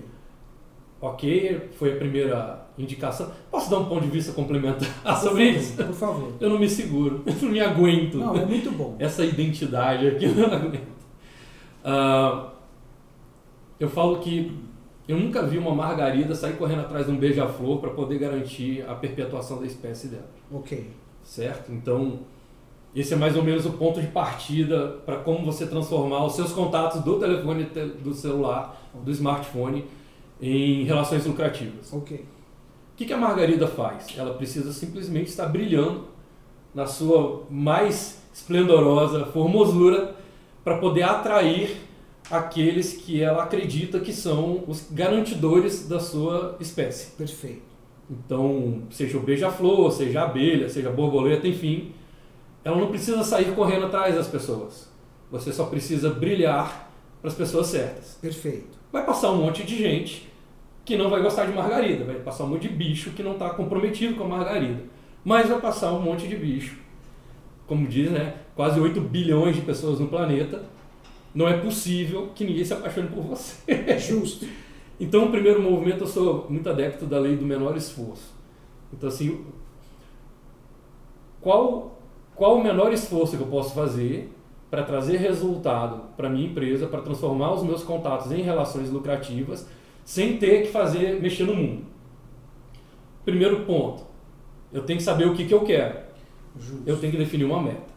Ok, foi a primeira indicação. Posso dar um ponto de vista complementar [LAUGHS] sobre isso? Por favor. Eu não me seguro, [LAUGHS] eu não me aguento. Não, é muito bom. Essa identidade aqui eu não aguento. Uh, eu falo que eu nunca vi uma margarida sair correndo atrás de um beija-flor para poder garantir a perpetuação da espécie dela. Ok certo? Então, esse é mais ou menos o ponto de partida para como você transformar os seus contatos do telefone, do celular, do smartphone em relações lucrativas. Ok. O que, que a Margarida faz? Ela precisa simplesmente estar brilhando na sua mais esplendorosa formosura para poder atrair aqueles que ela acredita que são os garantidores da sua espécie. Perfeito. Então, seja o beija-flor, seja a abelha, seja a borboleta, enfim, ela não precisa sair correndo atrás das pessoas. Você só precisa brilhar para as pessoas certas. Perfeito. Vai passar um monte de gente que não vai gostar de margarida, vai passar um monte de bicho que não está comprometido com a margarida. Mas vai passar um monte de bicho, como diz, né? Quase 8 bilhões de pessoas no planeta. Não é possível que ninguém se apaixone por você. [LAUGHS] Justo. Então, o primeiro movimento, eu sou muito adepto da lei do menor esforço. Então, assim, qual, qual o menor esforço que eu posso fazer para trazer resultado para minha empresa, para transformar os meus contatos em relações lucrativas, sem ter que fazer mexer no mundo? Primeiro ponto, eu tenho que saber o que, que eu quero. Justo. Eu tenho que definir uma meta.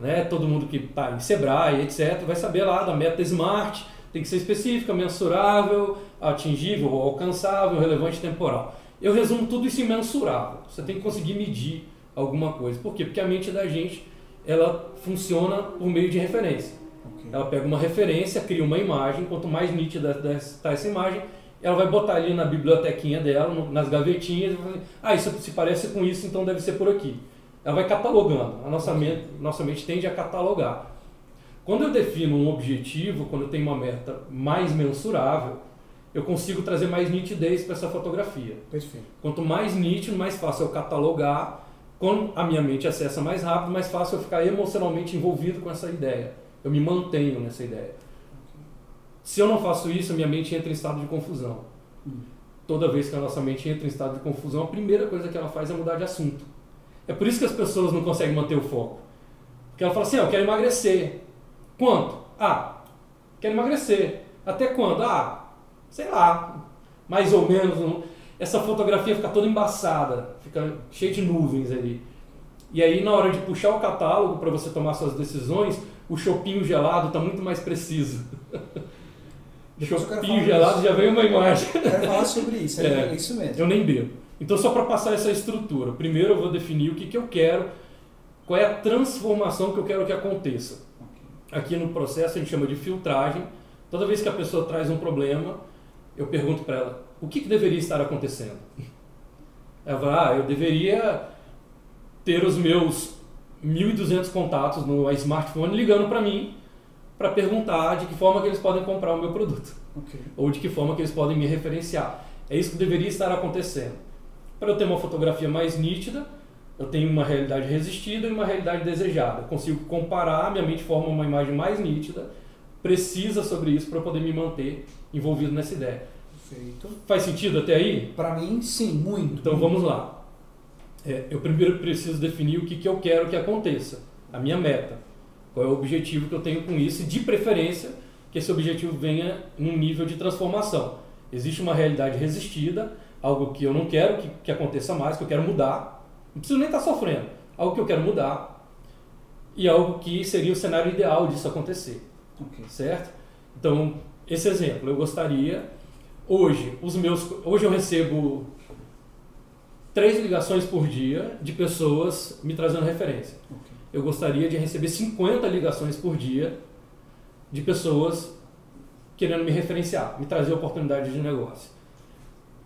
Né? Todo mundo que está em Sebrae, etc., vai saber lá da meta SMART, tem que ser específica, mensurável, atingível, alcançável, relevante temporal. Eu resumo tudo isso em mensurável. Você tem que conseguir medir alguma coisa. Por quê? Porque a mente da gente ela funciona por meio de referência. Ok. Ela pega uma referência, cria uma imagem, quanto mais nítida está essa imagem, ela vai botar ali na bibliotequinha dela, nas gavetinhas, e vai fazer, ah, isso se parece com isso, então deve ser por aqui. Ela vai catalogando. A nossa mente, nossa mente tende a catalogar. Quando eu defino um objetivo, quando eu tenho uma meta mais mensurável, eu consigo trazer mais nitidez para essa fotografia. Perfeito. Quanto mais nítido, mais fácil eu catalogar. Quando a minha mente acessa mais rápido, mais fácil eu ficar emocionalmente envolvido com essa ideia. Eu me mantenho nessa ideia. Se eu não faço isso, a minha mente entra em estado de confusão. Hum. Toda vez que a nossa mente entra em estado de confusão, a primeira coisa que ela faz é mudar de assunto. É por isso que as pessoas não conseguem manter o foco. Porque ela fala assim, ah, eu quero emagrecer. Quanto? Ah, quero emagrecer. Até quando? Ah, sei lá, mais ou menos. Essa fotografia fica toda embaçada, fica cheia de nuvens ali. E aí, na hora de puxar o catálogo para você tomar suas decisões, o chopinho gelado está muito mais preciso. Depois chopinho gelado disso. já vem uma imagem. Eu Quero falar sobre isso. É. [LAUGHS] é isso mesmo. Eu nem bebo. Então, só para passar essa estrutura, primeiro eu vou definir o que, que eu quero, qual é a transformação que eu quero que aconteça. Aqui no processo a gente chama de filtragem. Toda vez que a pessoa traz um problema, eu pergunto para ela: o que, que deveria estar acontecendo? Ela fala: ah, eu deveria ter os meus 1.200 contatos no smartphone ligando para mim para perguntar de que forma que eles podem comprar o meu produto Ok. ou de que forma que eles podem me referenciar. É isso que deveria estar acontecendo. Para eu ter uma fotografia mais nítida, eu tenho uma realidade resistida e uma realidade desejada. Eu consigo comparar, minha mente forma uma imagem mais nítida, precisa sobre isso para poder me manter envolvido nessa ideia. Perfeito. Faz sentido até aí? Para mim, sim, muito. Então vamos lá. É, eu primeiro preciso definir o que, que eu quero que aconteça, a minha meta. Qual é o objetivo que eu tenho com isso e, de preferência, que esse objetivo venha num nível de transformação. Existe uma realidade resistida, algo que eu não quero que, que aconteça mais, que eu quero mudar. Não preciso nem estar sofrendo. Algo que eu quero mudar e algo que seria o cenário ideal disso acontecer Ok. certo? Então, esse exemplo, eu gostaria hoje, os meus, hoje eu recebo três ligações por dia de pessoas me trazendo referência. Ok. Eu gostaria de receber 50 ligações por dia de pessoas querendo me referenciar, me trazer oportunidades de negócio.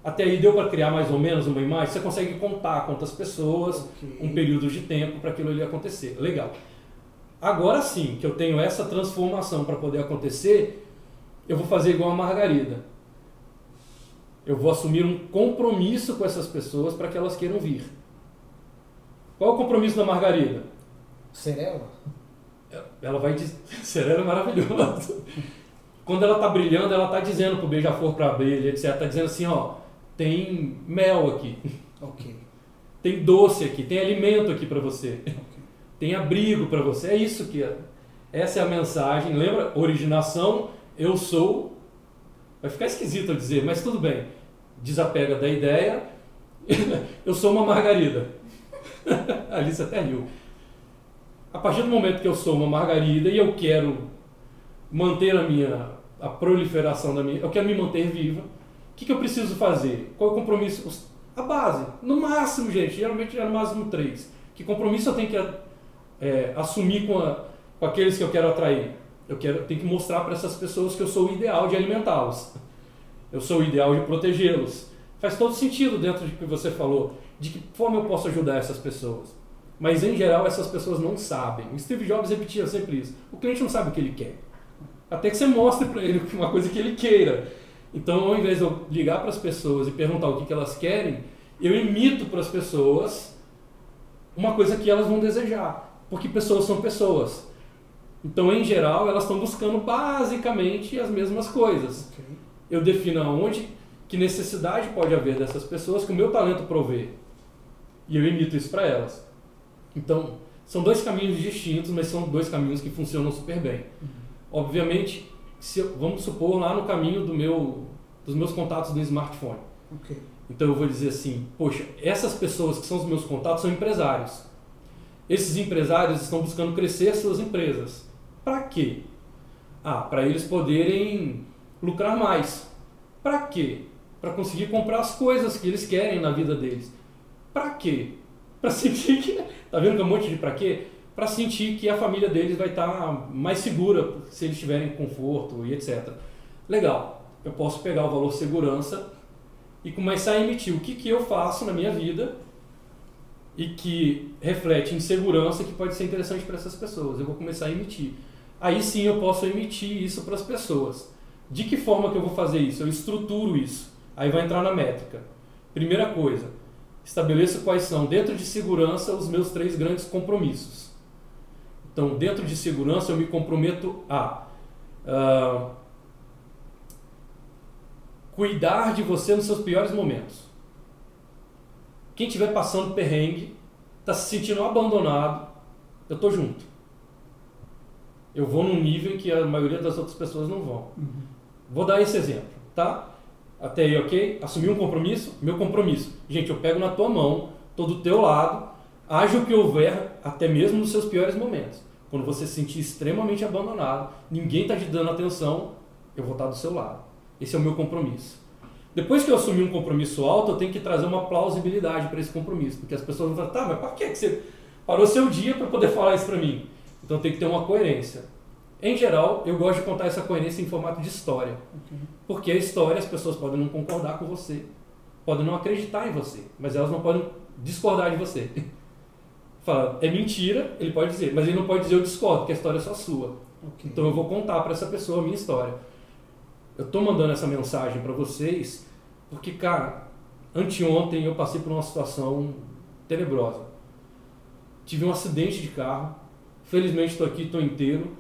Até aí deu para criar mais ou menos uma imagem? Você consegue contar quantas pessoas, Ok. um período de tempo para aquilo ali acontecer. Legal. Agora sim, que eu tenho essa transformação para poder acontecer, eu vou fazer igual a Margarida. Eu vou assumir um compromisso com essas pessoas para que elas queiram vir. Qual é o compromisso da Margarida? Ser ela? Vai dizer. [LAUGHS] É maravilhoso. Quando ela tá brilhando, ela tá dizendo pro beija-flor para abelha, etc. Tá dizendo assim, ó, tem mel aqui, tem doce aqui, tem alimento aqui para você. Ok. tem abrigo para você. É isso que é. Essa é a mensagem. Lembra? Originação, eu sou. Vai ficar esquisito eu dizer, mas tudo bem. Desapega da ideia. [LAUGHS] eu sou uma margarida. [LAUGHS] A Alice até riu. A partir do momento que eu sou uma margarida e eu quero manter a minha a proliferação da minha, eu quero me manter viva. Que, que eu preciso fazer? Qual é o compromisso? A base, no máximo, gente, geralmente é no máximo três. Que compromisso eu tenho que é, assumir com, a- com aqueles que eu quero atrair? Eu quero, eu tenho que mostrar para essas pessoas que eu sou o ideal de alimentá-los. Eu sou o ideal de protegê-los. Faz todo sentido dentro do que você falou. De que forma eu posso ajudar essas pessoas? Mas em geral essas pessoas não sabem. O Steve Jobs repetia sempre isso. O cliente não sabe o que ele quer. Até que você mostre para ele uma coisa que ele queira. Então, ao invés de eu ligar para as pessoas e perguntar o que, que elas querem, eu imito para as pessoas uma coisa que elas vão desejar. Porque pessoas são pessoas. Então, em geral, elas estão buscando basicamente as mesmas coisas. Ok. Eu defino aonde, que necessidade pode haver dessas pessoas que o meu talento provê. E eu imito isso para elas. Então, são dois caminhos distintos, mas são dois caminhos que funcionam super bem. Obviamente, se eu- vamos supor lá no caminho do meu, dos meus contatos do smartphone. Ok. Então eu vou dizer assim, poxa, essas pessoas que são os meus contatos são empresários. Esses empresários estão buscando crescer suas empresas. Para quê? Ah, para eles poderem lucrar mais. Para quê? Para conseguir comprar as coisas que eles querem na vida deles. Para quê? Para [LAUGHS] sentir que. Tá vendo que é um monte de para quê? Para sentir que a família deles vai estar mais segura se eles tiverem conforto e etc. Legal. Eu posso pegar o valor segurança e começar a emitir o que, que eu faço na minha vida e que reflete em segurança que pode ser interessante para essas pessoas. Eu vou começar a emitir. Aí sim eu posso emitir isso para as pessoas. De que forma que eu vou fazer isso? Eu estruturo isso. Aí vai entrar na métrica. Primeira coisa, estabeleço quais são, dentro de segurança, os meus três grandes compromissos. Então, dentro de segurança, eu me comprometo a ah, cuidar de você nos seus piores momentos. Quem estiver passando perrengue, está se sentindo abandonado, eu estou junto. Eu vou num nível em que a maioria das outras pessoas não vão. Vou dar esse exemplo, tá? Até aí, ok? Assumir um compromisso? Meu compromisso. Gente, eu pego na tua mão, tô do teu lado, haja o que houver, até mesmo nos seus piores momentos. Quando você se sentir extremamente abandonado, ninguém está te dando atenção, eu vou estar do seu lado. Esse é o meu compromisso. Depois que eu assumir um compromisso alto, eu tenho que trazer uma plausibilidade para esse compromisso, porque as pessoas vão falar, tá, mas para que você parou seu dia para poder falar isso para mim? Então tem que ter uma coerência. Em geral, eu gosto de contar essa coerência em formato de história, porque a história as pessoas podem não concordar com você, podem não acreditar em você, mas elas não podem discordar de você. [LAUGHS] Fala, é mentira, ele pode dizer, mas ele não pode dizer eu discordo, porque a história é só sua. Ok. Então eu vou contar para essa pessoa a minha história. Eu tô mandando essa mensagem para vocês porque, cara, anteontem eu passei por uma situação tenebrosa. Tive um acidente de carro. Felizmente estou aqui, estou inteiro.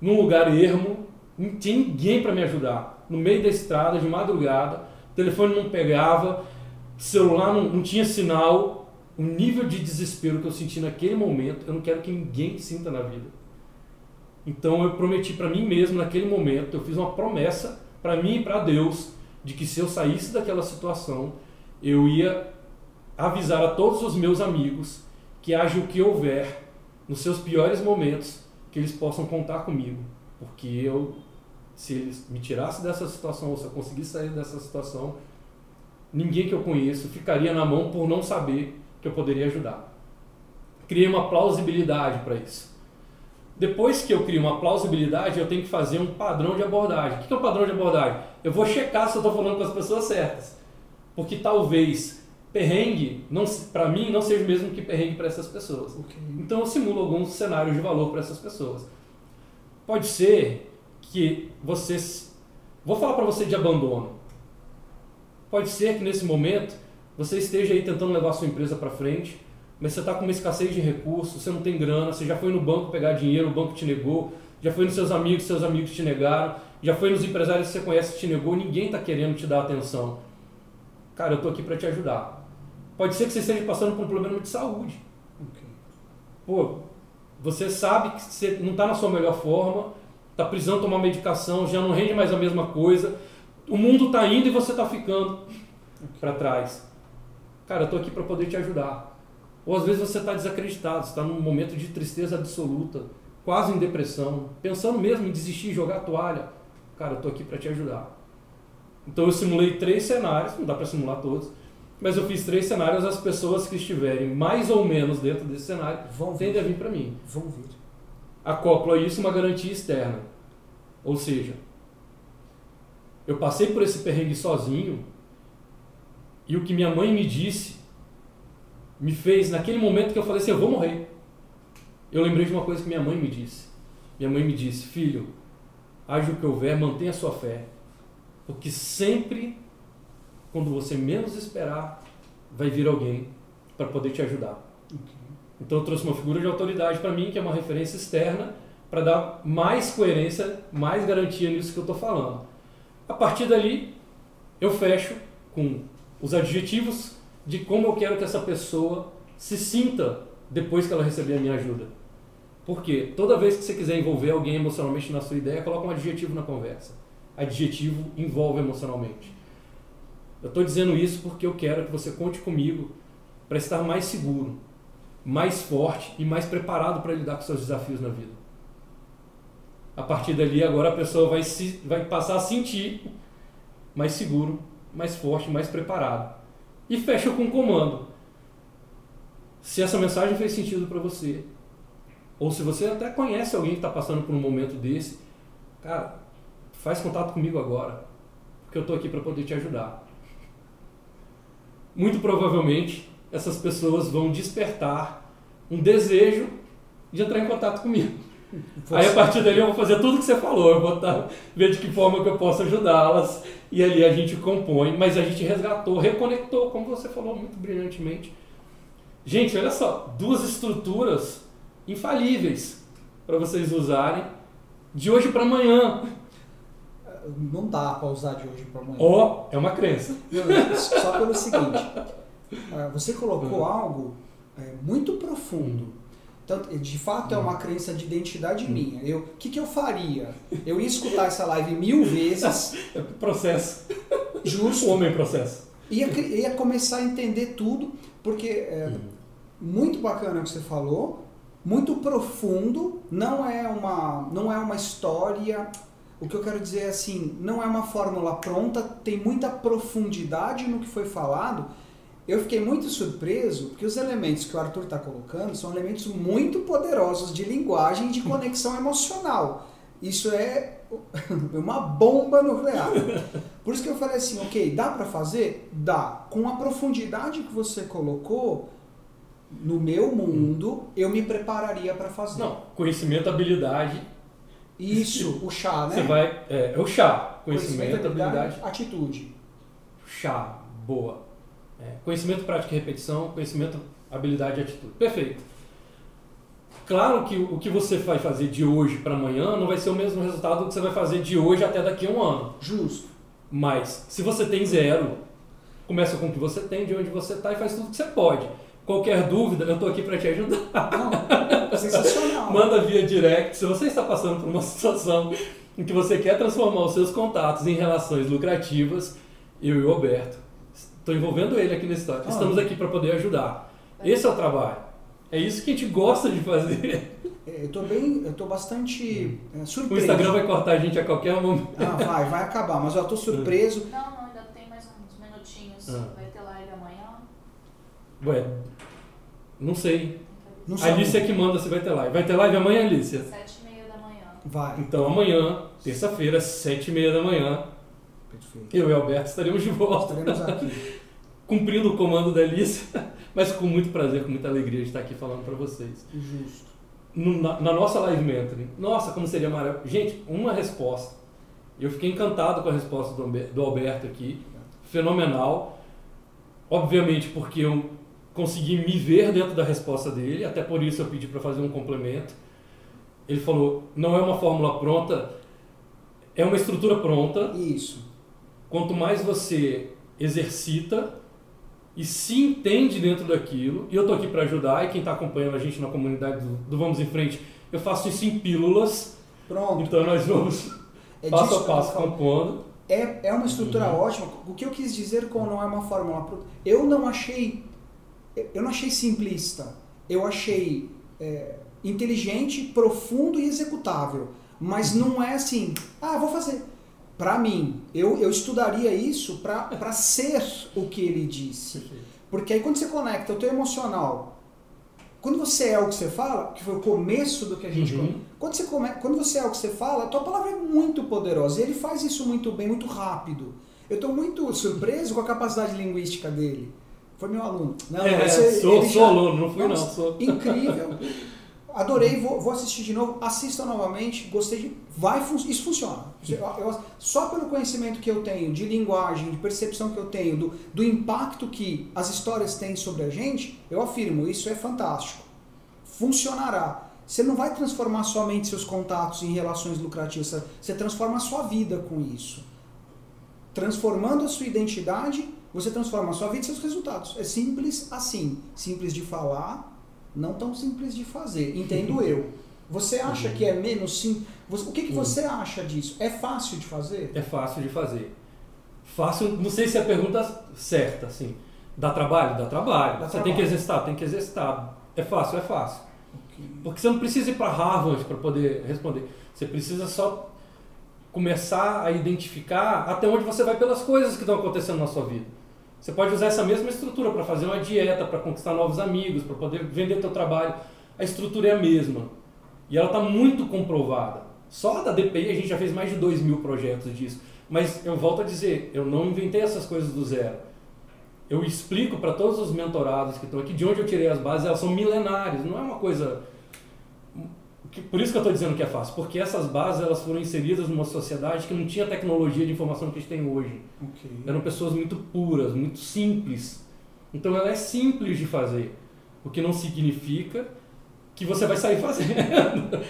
Num lugar ermo, não tinha ninguém para me ajudar. No meio da estrada, de madrugada, o telefone não pegava, celular não, não tinha sinal. O nível de desespero que eu senti naquele momento, eu não quero que ninguém sinta na vida. Então eu prometi para mim mesmo naquele momento, eu fiz uma promessa para mim e para Deus de que se eu saísse daquela situação, eu ia avisar a todos os meus amigos que haja o que houver nos seus piores momentos, que eles possam contar comigo, porque eu se eles me tirassem dessa situação, ou se eu conseguisse sair dessa situação, ninguém que eu conheço ficaria na mão por não saber que eu poderia ajudar. Criei uma plausibilidade para isso. Depois que eu crio uma plausibilidade, eu tenho que fazer um padrão de abordagem. O que é um padrão de abordagem? Eu vou checar se eu estou falando com as pessoas certas. Porque talvez perrengue, para mim, não seja o mesmo que perrengue para essas pessoas. Ok. Então eu simulo alguns cenários de valor para essas pessoas. Pode ser que você. Vou falar para você de abandono. Pode ser que nesse momento você esteja aí tentando levar a sua empresa para frente, mas você está com uma escassez de recursos, você não tem grana, você já foi no banco pegar dinheiro, o banco te negou, já foi nos seus amigos, seus amigos te negaram, já foi nos empresários que você conhece que te negou, ninguém está querendo te dar atenção. Cara, eu estou aqui para te ajudar. Pode ser que você esteja passando por um problema de saúde. Pô, você sabe que você não está na sua melhor forma, está precisando tomar medicação, já não rende mais a mesma coisa, o mundo está indo e você está ficando para trás. Cara, eu estou aqui para poder te ajudar. Ou às vezes você está desacreditado, você está num momento de tristeza absoluta, quase em depressão, pensando mesmo em desistir, jogar a toalha. Cara, eu estou aqui para te ajudar. Então eu simulei três cenários, não dá para simular todos, mas eu fiz três cenários, as pessoas que estiverem mais ou menos dentro desse cenário Vão tendem a vir. vir para mim. Vão vir. Acoplo a isso uma garantia externa. Ou seja, eu passei por esse perrengue sozinho e o que minha mãe me disse me fez naquele momento que eu falei assim, eu vou morrer. Eu lembrei de uma coisa que minha mãe me disse. Minha mãe me disse, filho, haja o que houver, mantenha a sua fé. Porque sempre, quando você menos esperar, vai vir alguém para poder te ajudar. Então eu trouxe uma figura de autoridade para mim, que é uma referência externa, para dar mais coerência, mais garantia nisso que eu estou falando. A partir dali, eu fecho com os adjetivos de como eu quero que essa pessoa se sinta depois que ela receber a minha ajuda. Porque toda vez que você quiser envolver alguém emocionalmente na sua ideia, coloca um adjetivo na conversa. Adjetivo envolve emocionalmente. Eu estou dizendo isso porque eu quero que você conte comigo para estar mais seguro, mais forte e mais preparado para lidar com seus desafios na vida. A partir dali, agora a pessoa vai, se, vai passar a sentir mais seguro, mais forte, mais preparado. E fecha com um comando. Se essa mensagem fez sentido para você, ou se você até conhece alguém que está passando por um momento desse, cara, faz contato comigo agora, porque eu estou aqui para poder te ajudar. Muito provavelmente essas pessoas vão despertar um desejo de entrar em contato comigo. Você... Aí a partir dali eu vou fazer tudo que você falou, eu vou tá, ver de que forma que eu posso ajudá-las e ali a gente compõe, mas a gente resgatou, reconectou, como você falou muito brilhantemente. Gente, olha só, duas estruturas infalíveis para vocês usarem de hoje para amanhã. Não dá para usar de hoje para amanhã. Ó, oh, é uma crença. Só pelo seguinte, ah, você colocou uhum. algo é, muito profundo. Então, de fato, é uma uhum. crença de identidade uhum. minha. Eu, o que, que eu faria? Eu ia escutar essa live mil vezes. [LAUGHS] É processo. Justo. O homem processo. Ia, ia começar a entender tudo, porque é muito bacana o que você falou, muito profundo, não é uma, não é uma história. O que eu quero dizer é assim, não é uma fórmula pronta, tem muita profundidade no que foi falado. Eu fiquei muito surpreso porque os elementos que o Arthur está colocando são elementos muito poderosos de linguagem e de conexão emocional. Isso é [LAUGHS] uma bomba nuclear. Por isso que eu falei assim, ok, dá para fazer? Dá. Com a profundidade que você colocou, no meu mundo, eu me prepararia para fazer. Não, conhecimento, habilidade. Isso, o chá, né? Você vai. É, é o chá. Conhecimento, conhecimento habilidade, habilidade. Atitude. Chá, boa. É, conhecimento, prática e repetição, conhecimento, habilidade e atitude. Perfeito. Claro que o que você vai fazer de hoje para amanhã não vai ser o mesmo resultado que você vai fazer de hoje até daqui a um ano. Justo. Mas, se você tem zero, começa com o que você tem, de onde você está e faz tudo que você pode. Qualquer dúvida, eu estou aqui para te ajudar. Não, sensacional. [LAUGHS] Manda via direct. Se você está passando por uma situação em que você quer transformar os seus contatos em relações lucrativas, eu e o Alberto, estou envolvendo ele aqui nesse história. Ah. Estamos aqui para poder ajudar. Esse é o trabalho. É isso que a gente gosta de fazer. É, eu estou bem, eu estou bastante é, surpreso. O Instagram vai cortar a gente a qualquer momento. Ah, vai, vai acabar, mas eu estou surpreso. Não, não, ainda tem mais uns minutinhos. Ah. Vai ter live amanhã. Ué, não sei. Não a Alicia que manda se vai ter live. Vai ter live amanhã, Alicia? Sete e meia da manhã. Vai. Então amanhã, terça-feira, sete e meia da manhã, Perfeito. eu e Alberto estaremos de volta. Estaremos aqui. [LAUGHS] Cumprindo o comando da Alicia, [LAUGHS] mas com muito prazer, com muita alegria de estar aqui falando para vocês. Justo. No, na, na, nossa live mentoring, nossa, como seria maravilhoso. Gente, uma resposta. Eu fiquei encantado com a resposta do, do Alberto aqui. Fenomenal. Obviamente, porque eu consegui me ver dentro da resposta dele, até por isso eu pedi para fazer um complemento. Ele falou: não é uma fórmula pronta, é uma estrutura pronta. Isso. Quanto mais você exercita e se entende dentro daquilo, e eu estou aqui para ajudar, e quem está acompanhando a gente na comunidade do, do, Vamos em Frente, eu faço isso em pílulas. Pronto. Então nós vamos [LAUGHS] é passo a passo compondo. É, é uma estrutura uhum. ótima. O que eu quis dizer com não é uma fórmula? Eu não achei eu não achei simplista, eu achei é, inteligente, profundo e executável. Mas não é assim, ah, vou fazer. Para mim, eu, eu estudaria isso para ser o que ele disse. Porque aí quando você conecta o teu emocional, quando você é o que você fala, que foi o começo do que a gente... Uhum. Quando, você come, quando você é o que você fala, a tua palavra é muito poderosa. E ele faz isso muito bem, muito rápido. Eu estou muito surpreso com a capacidade linguística dele. Foi meu aluno. Não, é, você, sou, sou já... aluno, não fui Nossa, não. Sou. Incrível. [LAUGHS] Adorei, vou, vou, assistir de novo. Assista novamente, gostei de. Vai, isso funciona. Eu, eu, só pelo conhecimento que eu tenho de linguagem, de percepção que eu tenho, do, do impacto que as histórias têm sobre a gente, eu afirmo, isso é fantástico. Funcionará. Você não vai transformar somente seus contatos em relações lucrativas, você transforma a sua vida com isso. Transformando a sua identidade, você transforma a sua vida e seus resultados. É simples assim. Simples de falar, não tão simples de fazer. Entendo [LAUGHS] eu. Você acha que é menos simples? O que, que você acha disso? É fácil de fazer? É fácil de fazer. Fácil, não sei se é a pergunta certa, assim. Dá trabalho? Dá trabalho. Dá você trabalho. tem que exercitar? Tem que exercitar. É fácil? É fácil. Okay. Porque você não precisa ir para Harvard para poder responder. Você precisa só começar a identificar até onde você vai pelas coisas que estão acontecendo na sua vida. Você pode usar essa mesma estrutura para fazer uma dieta, para conquistar novos amigos, para poder vender teu trabalho. A estrutura é a mesma. E ela está muito comprovada. Só da DPI a gente já fez mais de 2 mil projetos disso. Mas eu volto a dizer, eu não inventei essas coisas do zero. Eu explico para todos os mentorados que estão aqui de onde eu tirei as bases, elas são milenares, não é uma coisa por isso que eu estou dizendo que é fácil, porque essas bases elas foram inseridas numa sociedade que não tinha tecnologia de informação que a gente tem hoje. Okay. Eram pessoas muito puras, muito simples. Então ela é simples de fazer, o que não significa que você vai sair [LAUGHS] fazendo.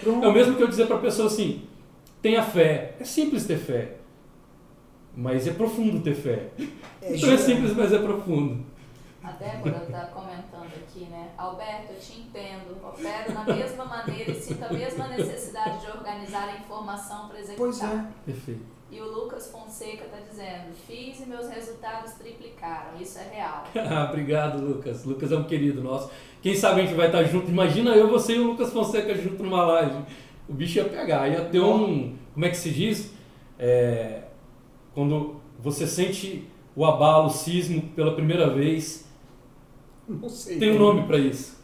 Pronto. É o mesmo que eu dizer para a pessoa assim: tenha fé. É simples ter fé, mas é profundo ter fé. É, então é simples, mas é profundo. A Débora está comentando aqui, né? Alberto, eu te entendo. Opero da mesma maneira e sinto a mesma necessidade de organizar a informação para executar. Pois é. Perfeito. E o Lucas Fonseca está dizendo: fiz e meus resultados triplicaram. Isso é real. [LAUGHS] Ah, obrigado, Lucas. Lucas é um querido nosso. Quem sabe a gente vai estar junto. Imagina eu, você e o Lucas Fonseca junto numa live. O bicho ia pegar, ia ter um. Como é que se diz? É, quando você sente o abalo, o sismo pela primeira vez não sei. Tem um nome para isso.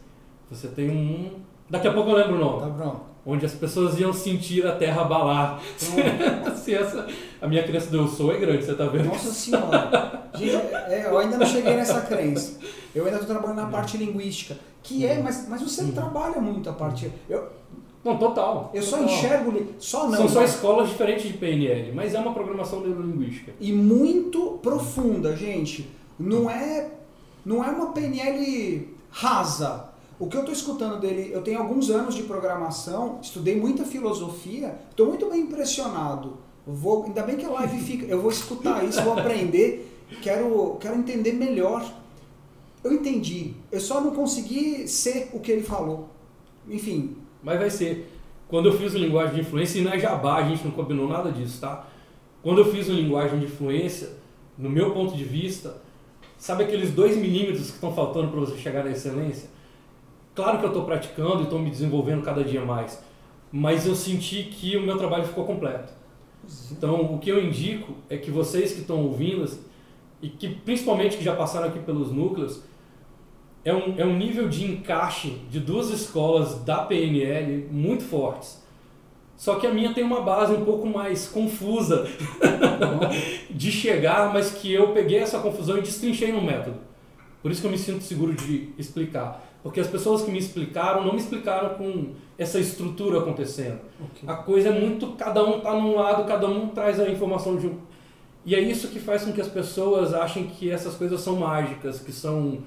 Você tem um. Daqui a pouco eu lembro o nome. Tá pronto. Onde as pessoas iam sentir a terra abalar. [LAUGHS] Se essa... A minha crença do eu sou é grande, você tá vendo? Nossa senhora. Gente, é, eu ainda não cheguei nessa crença. Eu ainda estou trabalhando na parte linguística. Que é, mas, mas você uhum. trabalha muito a parte. Eu, não, total. Eu total. só enxergo. Só não. São só escolas diferentes de PNL, mas é uma programação neurolinguística. E muito profunda, gente. Não é não é uma PNL rasa. O que eu estou escutando dele, eu tenho alguns anos de programação, estudei muita filosofia, estou muito bem impressionado. Vou, ainda bem que a live [LAUGHS] fica, eu vou escutar isso, vou aprender, quero, quero entender melhor. Eu entendi, eu só não consegui ser o que ele falou. Enfim. Mas vai ser. Quando eu fiz o linguagem de influência, e na Jabá a gente não combinou nada disso, tá? Quando eu fiz o linguagem de influência, no meu ponto de vista, Sabe aqueles dois milímetros que estão faltando para você chegar na excelência? Claro que eu estou praticando e estou me desenvolvendo cada dia mais, mas eu senti que o meu trabalho ficou completo. Então, o que eu indico é que vocês que estão ouvindo e que principalmente que já passaram aqui pelos núcleos, é um, é um nível de encaixe de duas escolas da PNL muito fortes. Só que a minha tem uma base um pouco mais confusa [LAUGHS] de chegar, mas que eu peguei essa confusão e destrinchei no método. Por isso que eu me sinto seguro de explicar. Porque as pessoas que me explicaram não me explicaram com essa estrutura acontecendo. Okay. A coisa é muito, cada um está num lado, cada um traz a informação de um. E é isso que faz com que as pessoas achem que essas coisas são mágicas, que são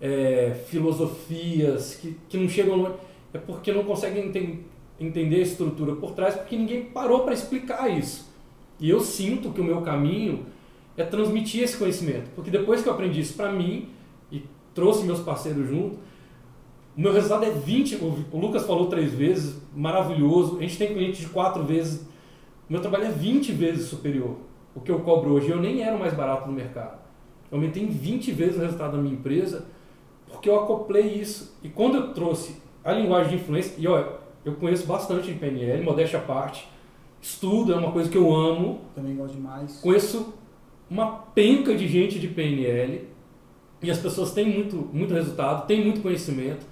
é, filosofias, que, que não chegam. É porque não conseguem entender a estrutura por trás, porque ninguém parou para explicar isso. E eu sinto que o meu caminho é transmitir esse conhecimento, porque depois que eu aprendi isso para mim e trouxe meus parceiros junto, o meu resultado é 20, o Lucas falou três vezes, maravilhoso, a gente tem cliente de quatro vezes, o meu trabalho é 20 vezes superior o que eu cobro hoje, eu nem era o mais barato no mercado. Eu aumentei em 20 vezes o resultado da minha empresa, porque eu acoplei isso. E quando eu trouxe a linguagem de influência, e olha, eu conheço bastante de PNL, modéstia à parte. Estudo é uma coisa que eu amo. Também gosto demais. Conheço uma penca de gente de PNL e as pessoas têm muito, muito resultado, têm muito conhecimento.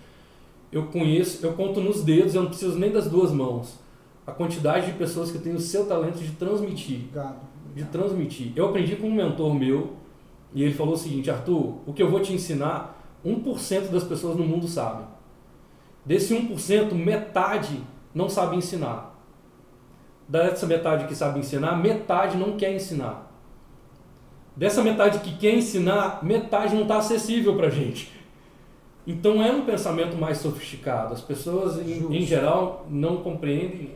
Eu conheço, eu conto nos dedos, eu não preciso nem das duas mãos. A quantidade de pessoas que têm o seu talento de transmitir. Obrigado. De transmitir. Eu aprendi com um mentor meu, E ele falou o seguinte: Arthur, o que eu vou te ensinar, 1% das pessoas no mundo sabem. Desse 1%, metade não sabe ensinar. Dessa metade que sabe ensinar, metade não quer ensinar. Dessa metade que quer ensinar, metade não está acessível para a gente. Então é um pensamento mais sofisticado. As pessoas, em, em geral, não compreendem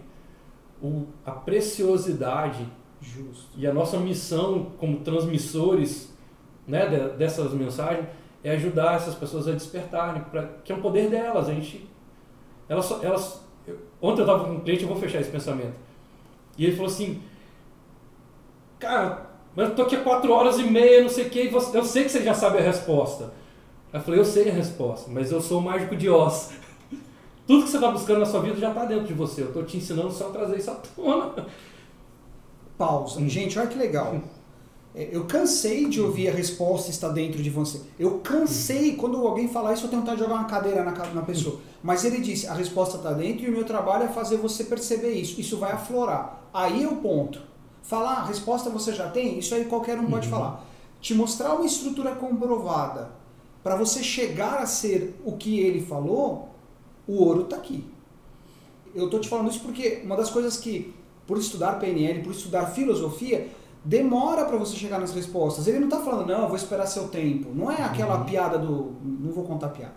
o, a preciosidade Justo. e a nossa missão como transmissores né, de, dessas mensagens é ajudar essas pessoas a despertarem, pra, que é um poder delas. A gente, elas, elas, ontem eu estava com um cliente, eu vou fechar esse pensamento. E ele falou assim, cara, mas eu tô aqui há quatro horas e meia, não sei o que, eu sei que você já sabe a resposta. Eu falei, eu sei a resposta, mas eu sou o mágico de Oz. [LAUGHS] Tudo que você está buscando na sua vida já está dentro de você. Eu estou te ensinando só a trazer isso à tona. Pausa. Hum. Gente, olha que legal. [LAUGHS] É, Eu cansei de ouvir a resposta está dentro de você. Eu cansei, quando alguém falar isso, eu tenho vontade de jogar uma cadeira na, na pessoa. Mas ele disse, a resposta está dentro e o meu trabalho é fazer você perceber isso. Isso vai aflorar. Aí é o ponto. Falar, a resposta você já tem, isso aí qualquer um pode Uhum. falar. Te mostrar uma estrutura comprovada para você chegar a ser o que ele falou, o ouro está aqui. Eu tô te falando isso porque uma das coisas que, por estudar PNL, por estudar filosofia, demora para você chegar nas respostas. Ele não tá falando, não, eu vou esperar seu tempo. Não é aquela piada do. Não vou contar piada.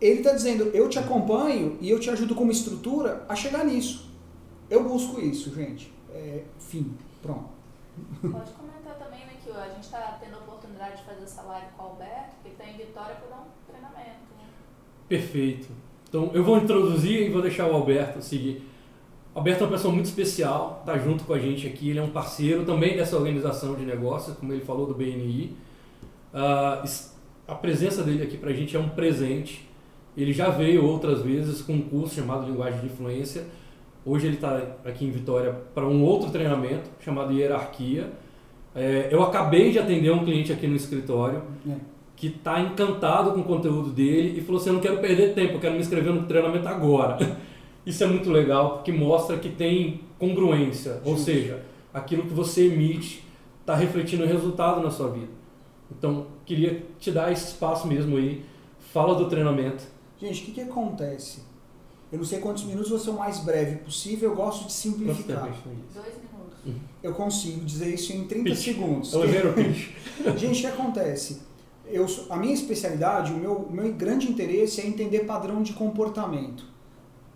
Ele tá dizendo, eu te acompanho e eu te ajudo como estrutura a chegar nisso. Eu busco isso, gente. É, fim. Pronto. Pode comentar também, né, que a gente está tendo a oportunidade de fazer essa live com o Alberto, que está em Vitória para dar um treinamento. né? Perfeito. Então eu vou introduzir e vou deixar o Alberto seguir. Alberto é uma pessoa muito especial, está junto com a gente aqui, ele é um parceiro também dessa organização de negócios, como ele falou do BNI. Ah, es- a presença dele aqui para a gente é um presente. Ele já veio outras vezes com um curso chamado Linguagem de Influência. Hoje ele está aqui em Vitória para um outro treinamento chamado Hierarquia. É, eu acabei de atender um cliente aqui no escritório É. que está encantado com o conteúdo dele e falou assim: Eu não quero perder tempo, eu quero me inscrever no treinamento agora. [LAUGHS] Isso é muito legal porque mostra que tem congruência, ou seja, aquilo que você emite está refletindo o resultado na sua vida. Então, queria te dar esse espaço mesmo aí. Fala do treinamento. Gente, o que, que acontece? Eu não sei quantos minutos, vou ser o mais breve possível, eu gosto de simplificar. Dois minutos. Eu consigo dizer isso em 30 Pitch. segundos. É o Elevator pitch. [LAUGHS] Gente, o que acontece? Eu, a minha especialidade, o meu, o meu grande interesse é entender padrão de comportamento.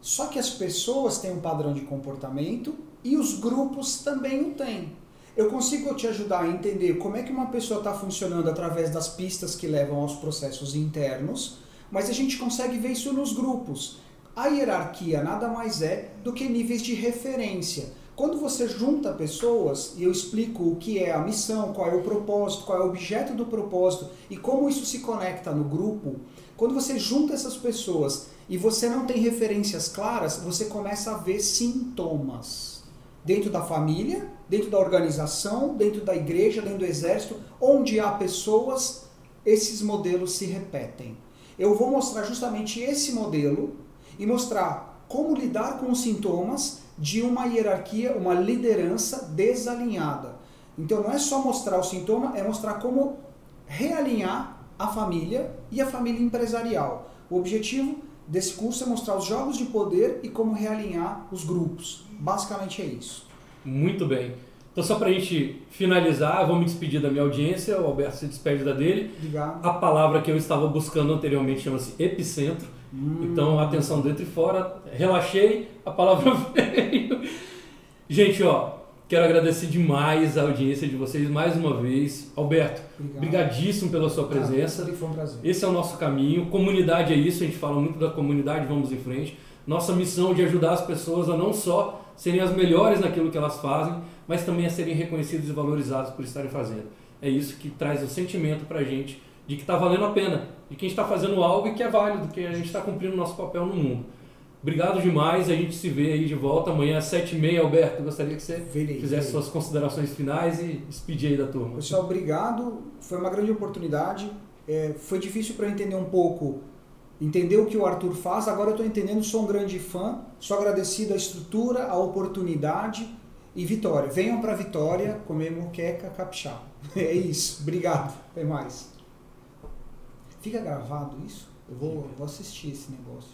Só que as pessoas têm um padrão de comportamento e os grupos também o têm. Eu consigo te ajudar a entender como é que uma pessoa está funcionando através das pistas que levam aos processos internos, mas a gente consegue ver isso nos grupos. A hierarquia nada mais é do que níveis de referência. Quando você junta pessoas e eu explico o que é a missão, qual é o propósito, qual é o objeto do propósito e como isso se conecta no grupo, quando você junta essas pessoas e você não tem referências claras, você começa a ver sintomas. Dentro da família, dentro da organização, dentro da igreja, dentro do exército, onde há pessoas, esses modelos se repetem. Eu vou mostrar justamente esse modelo e mostrar como lidar com os sintomas de uma hierarquia, uma liderança desalinhada. Então não é só mostrar o sintoma, é mostrar como realinhar a família e a família empresarial. O objetivo desse curso é mostrar os jogos de poder e como realinhar os grupos. Basicamente é isso. Muito bem. Então, só para a gente finalizar, eu vou me despedir da minha audiência. O Alberto se despede da dele. Obrigado. A palavra que eu estava buscando anteriormente chama-se epicentro. Então, atenção dentro e fora. Relaxei, a palavra [LAUGHS] veio. Gente, ó, quero agradecer demais a audiência de vocês mais uma vez. Alberto, Obrigado. brigadíssimo pela sua presença. Foi um prazer. Esse é o nosso caminho. Comunidade é isso, a gente fala muito da comunidade, vamos em frente. Nossa missão de ajudar as pessoas a não só serem as melhores naquilo que elas fazem, mas também a serem reconhecidas e valorizadas por estarem fazendo. É isso que traz o sentimento pra gente de que está valendo a pena, de que a gente está fazendo algo e que é válido, que a gente está cumprindo o nosso papel no mundo. Obrigado demais, a gente se vê aí de volta amanhã às sete e meia. Alberto, gostaria que você Verei, fizesse suas considerações finais e despedir aí da turma. Pessoal, obrigado. Foi uma grande oportunidade. É, foi difícil para entender um pouco, entender o que o Arthur faz. Agora eu estou entendendo, sou um grande fã. Sou agradecido à estrutura, à oportunidade e Vitória. Venham para Vitória comer moqueca capixaba. [LAUGHS] É isso. Obrigado. Até mais. Fica gravado isso? Eu vou, vou assistir esse negócio.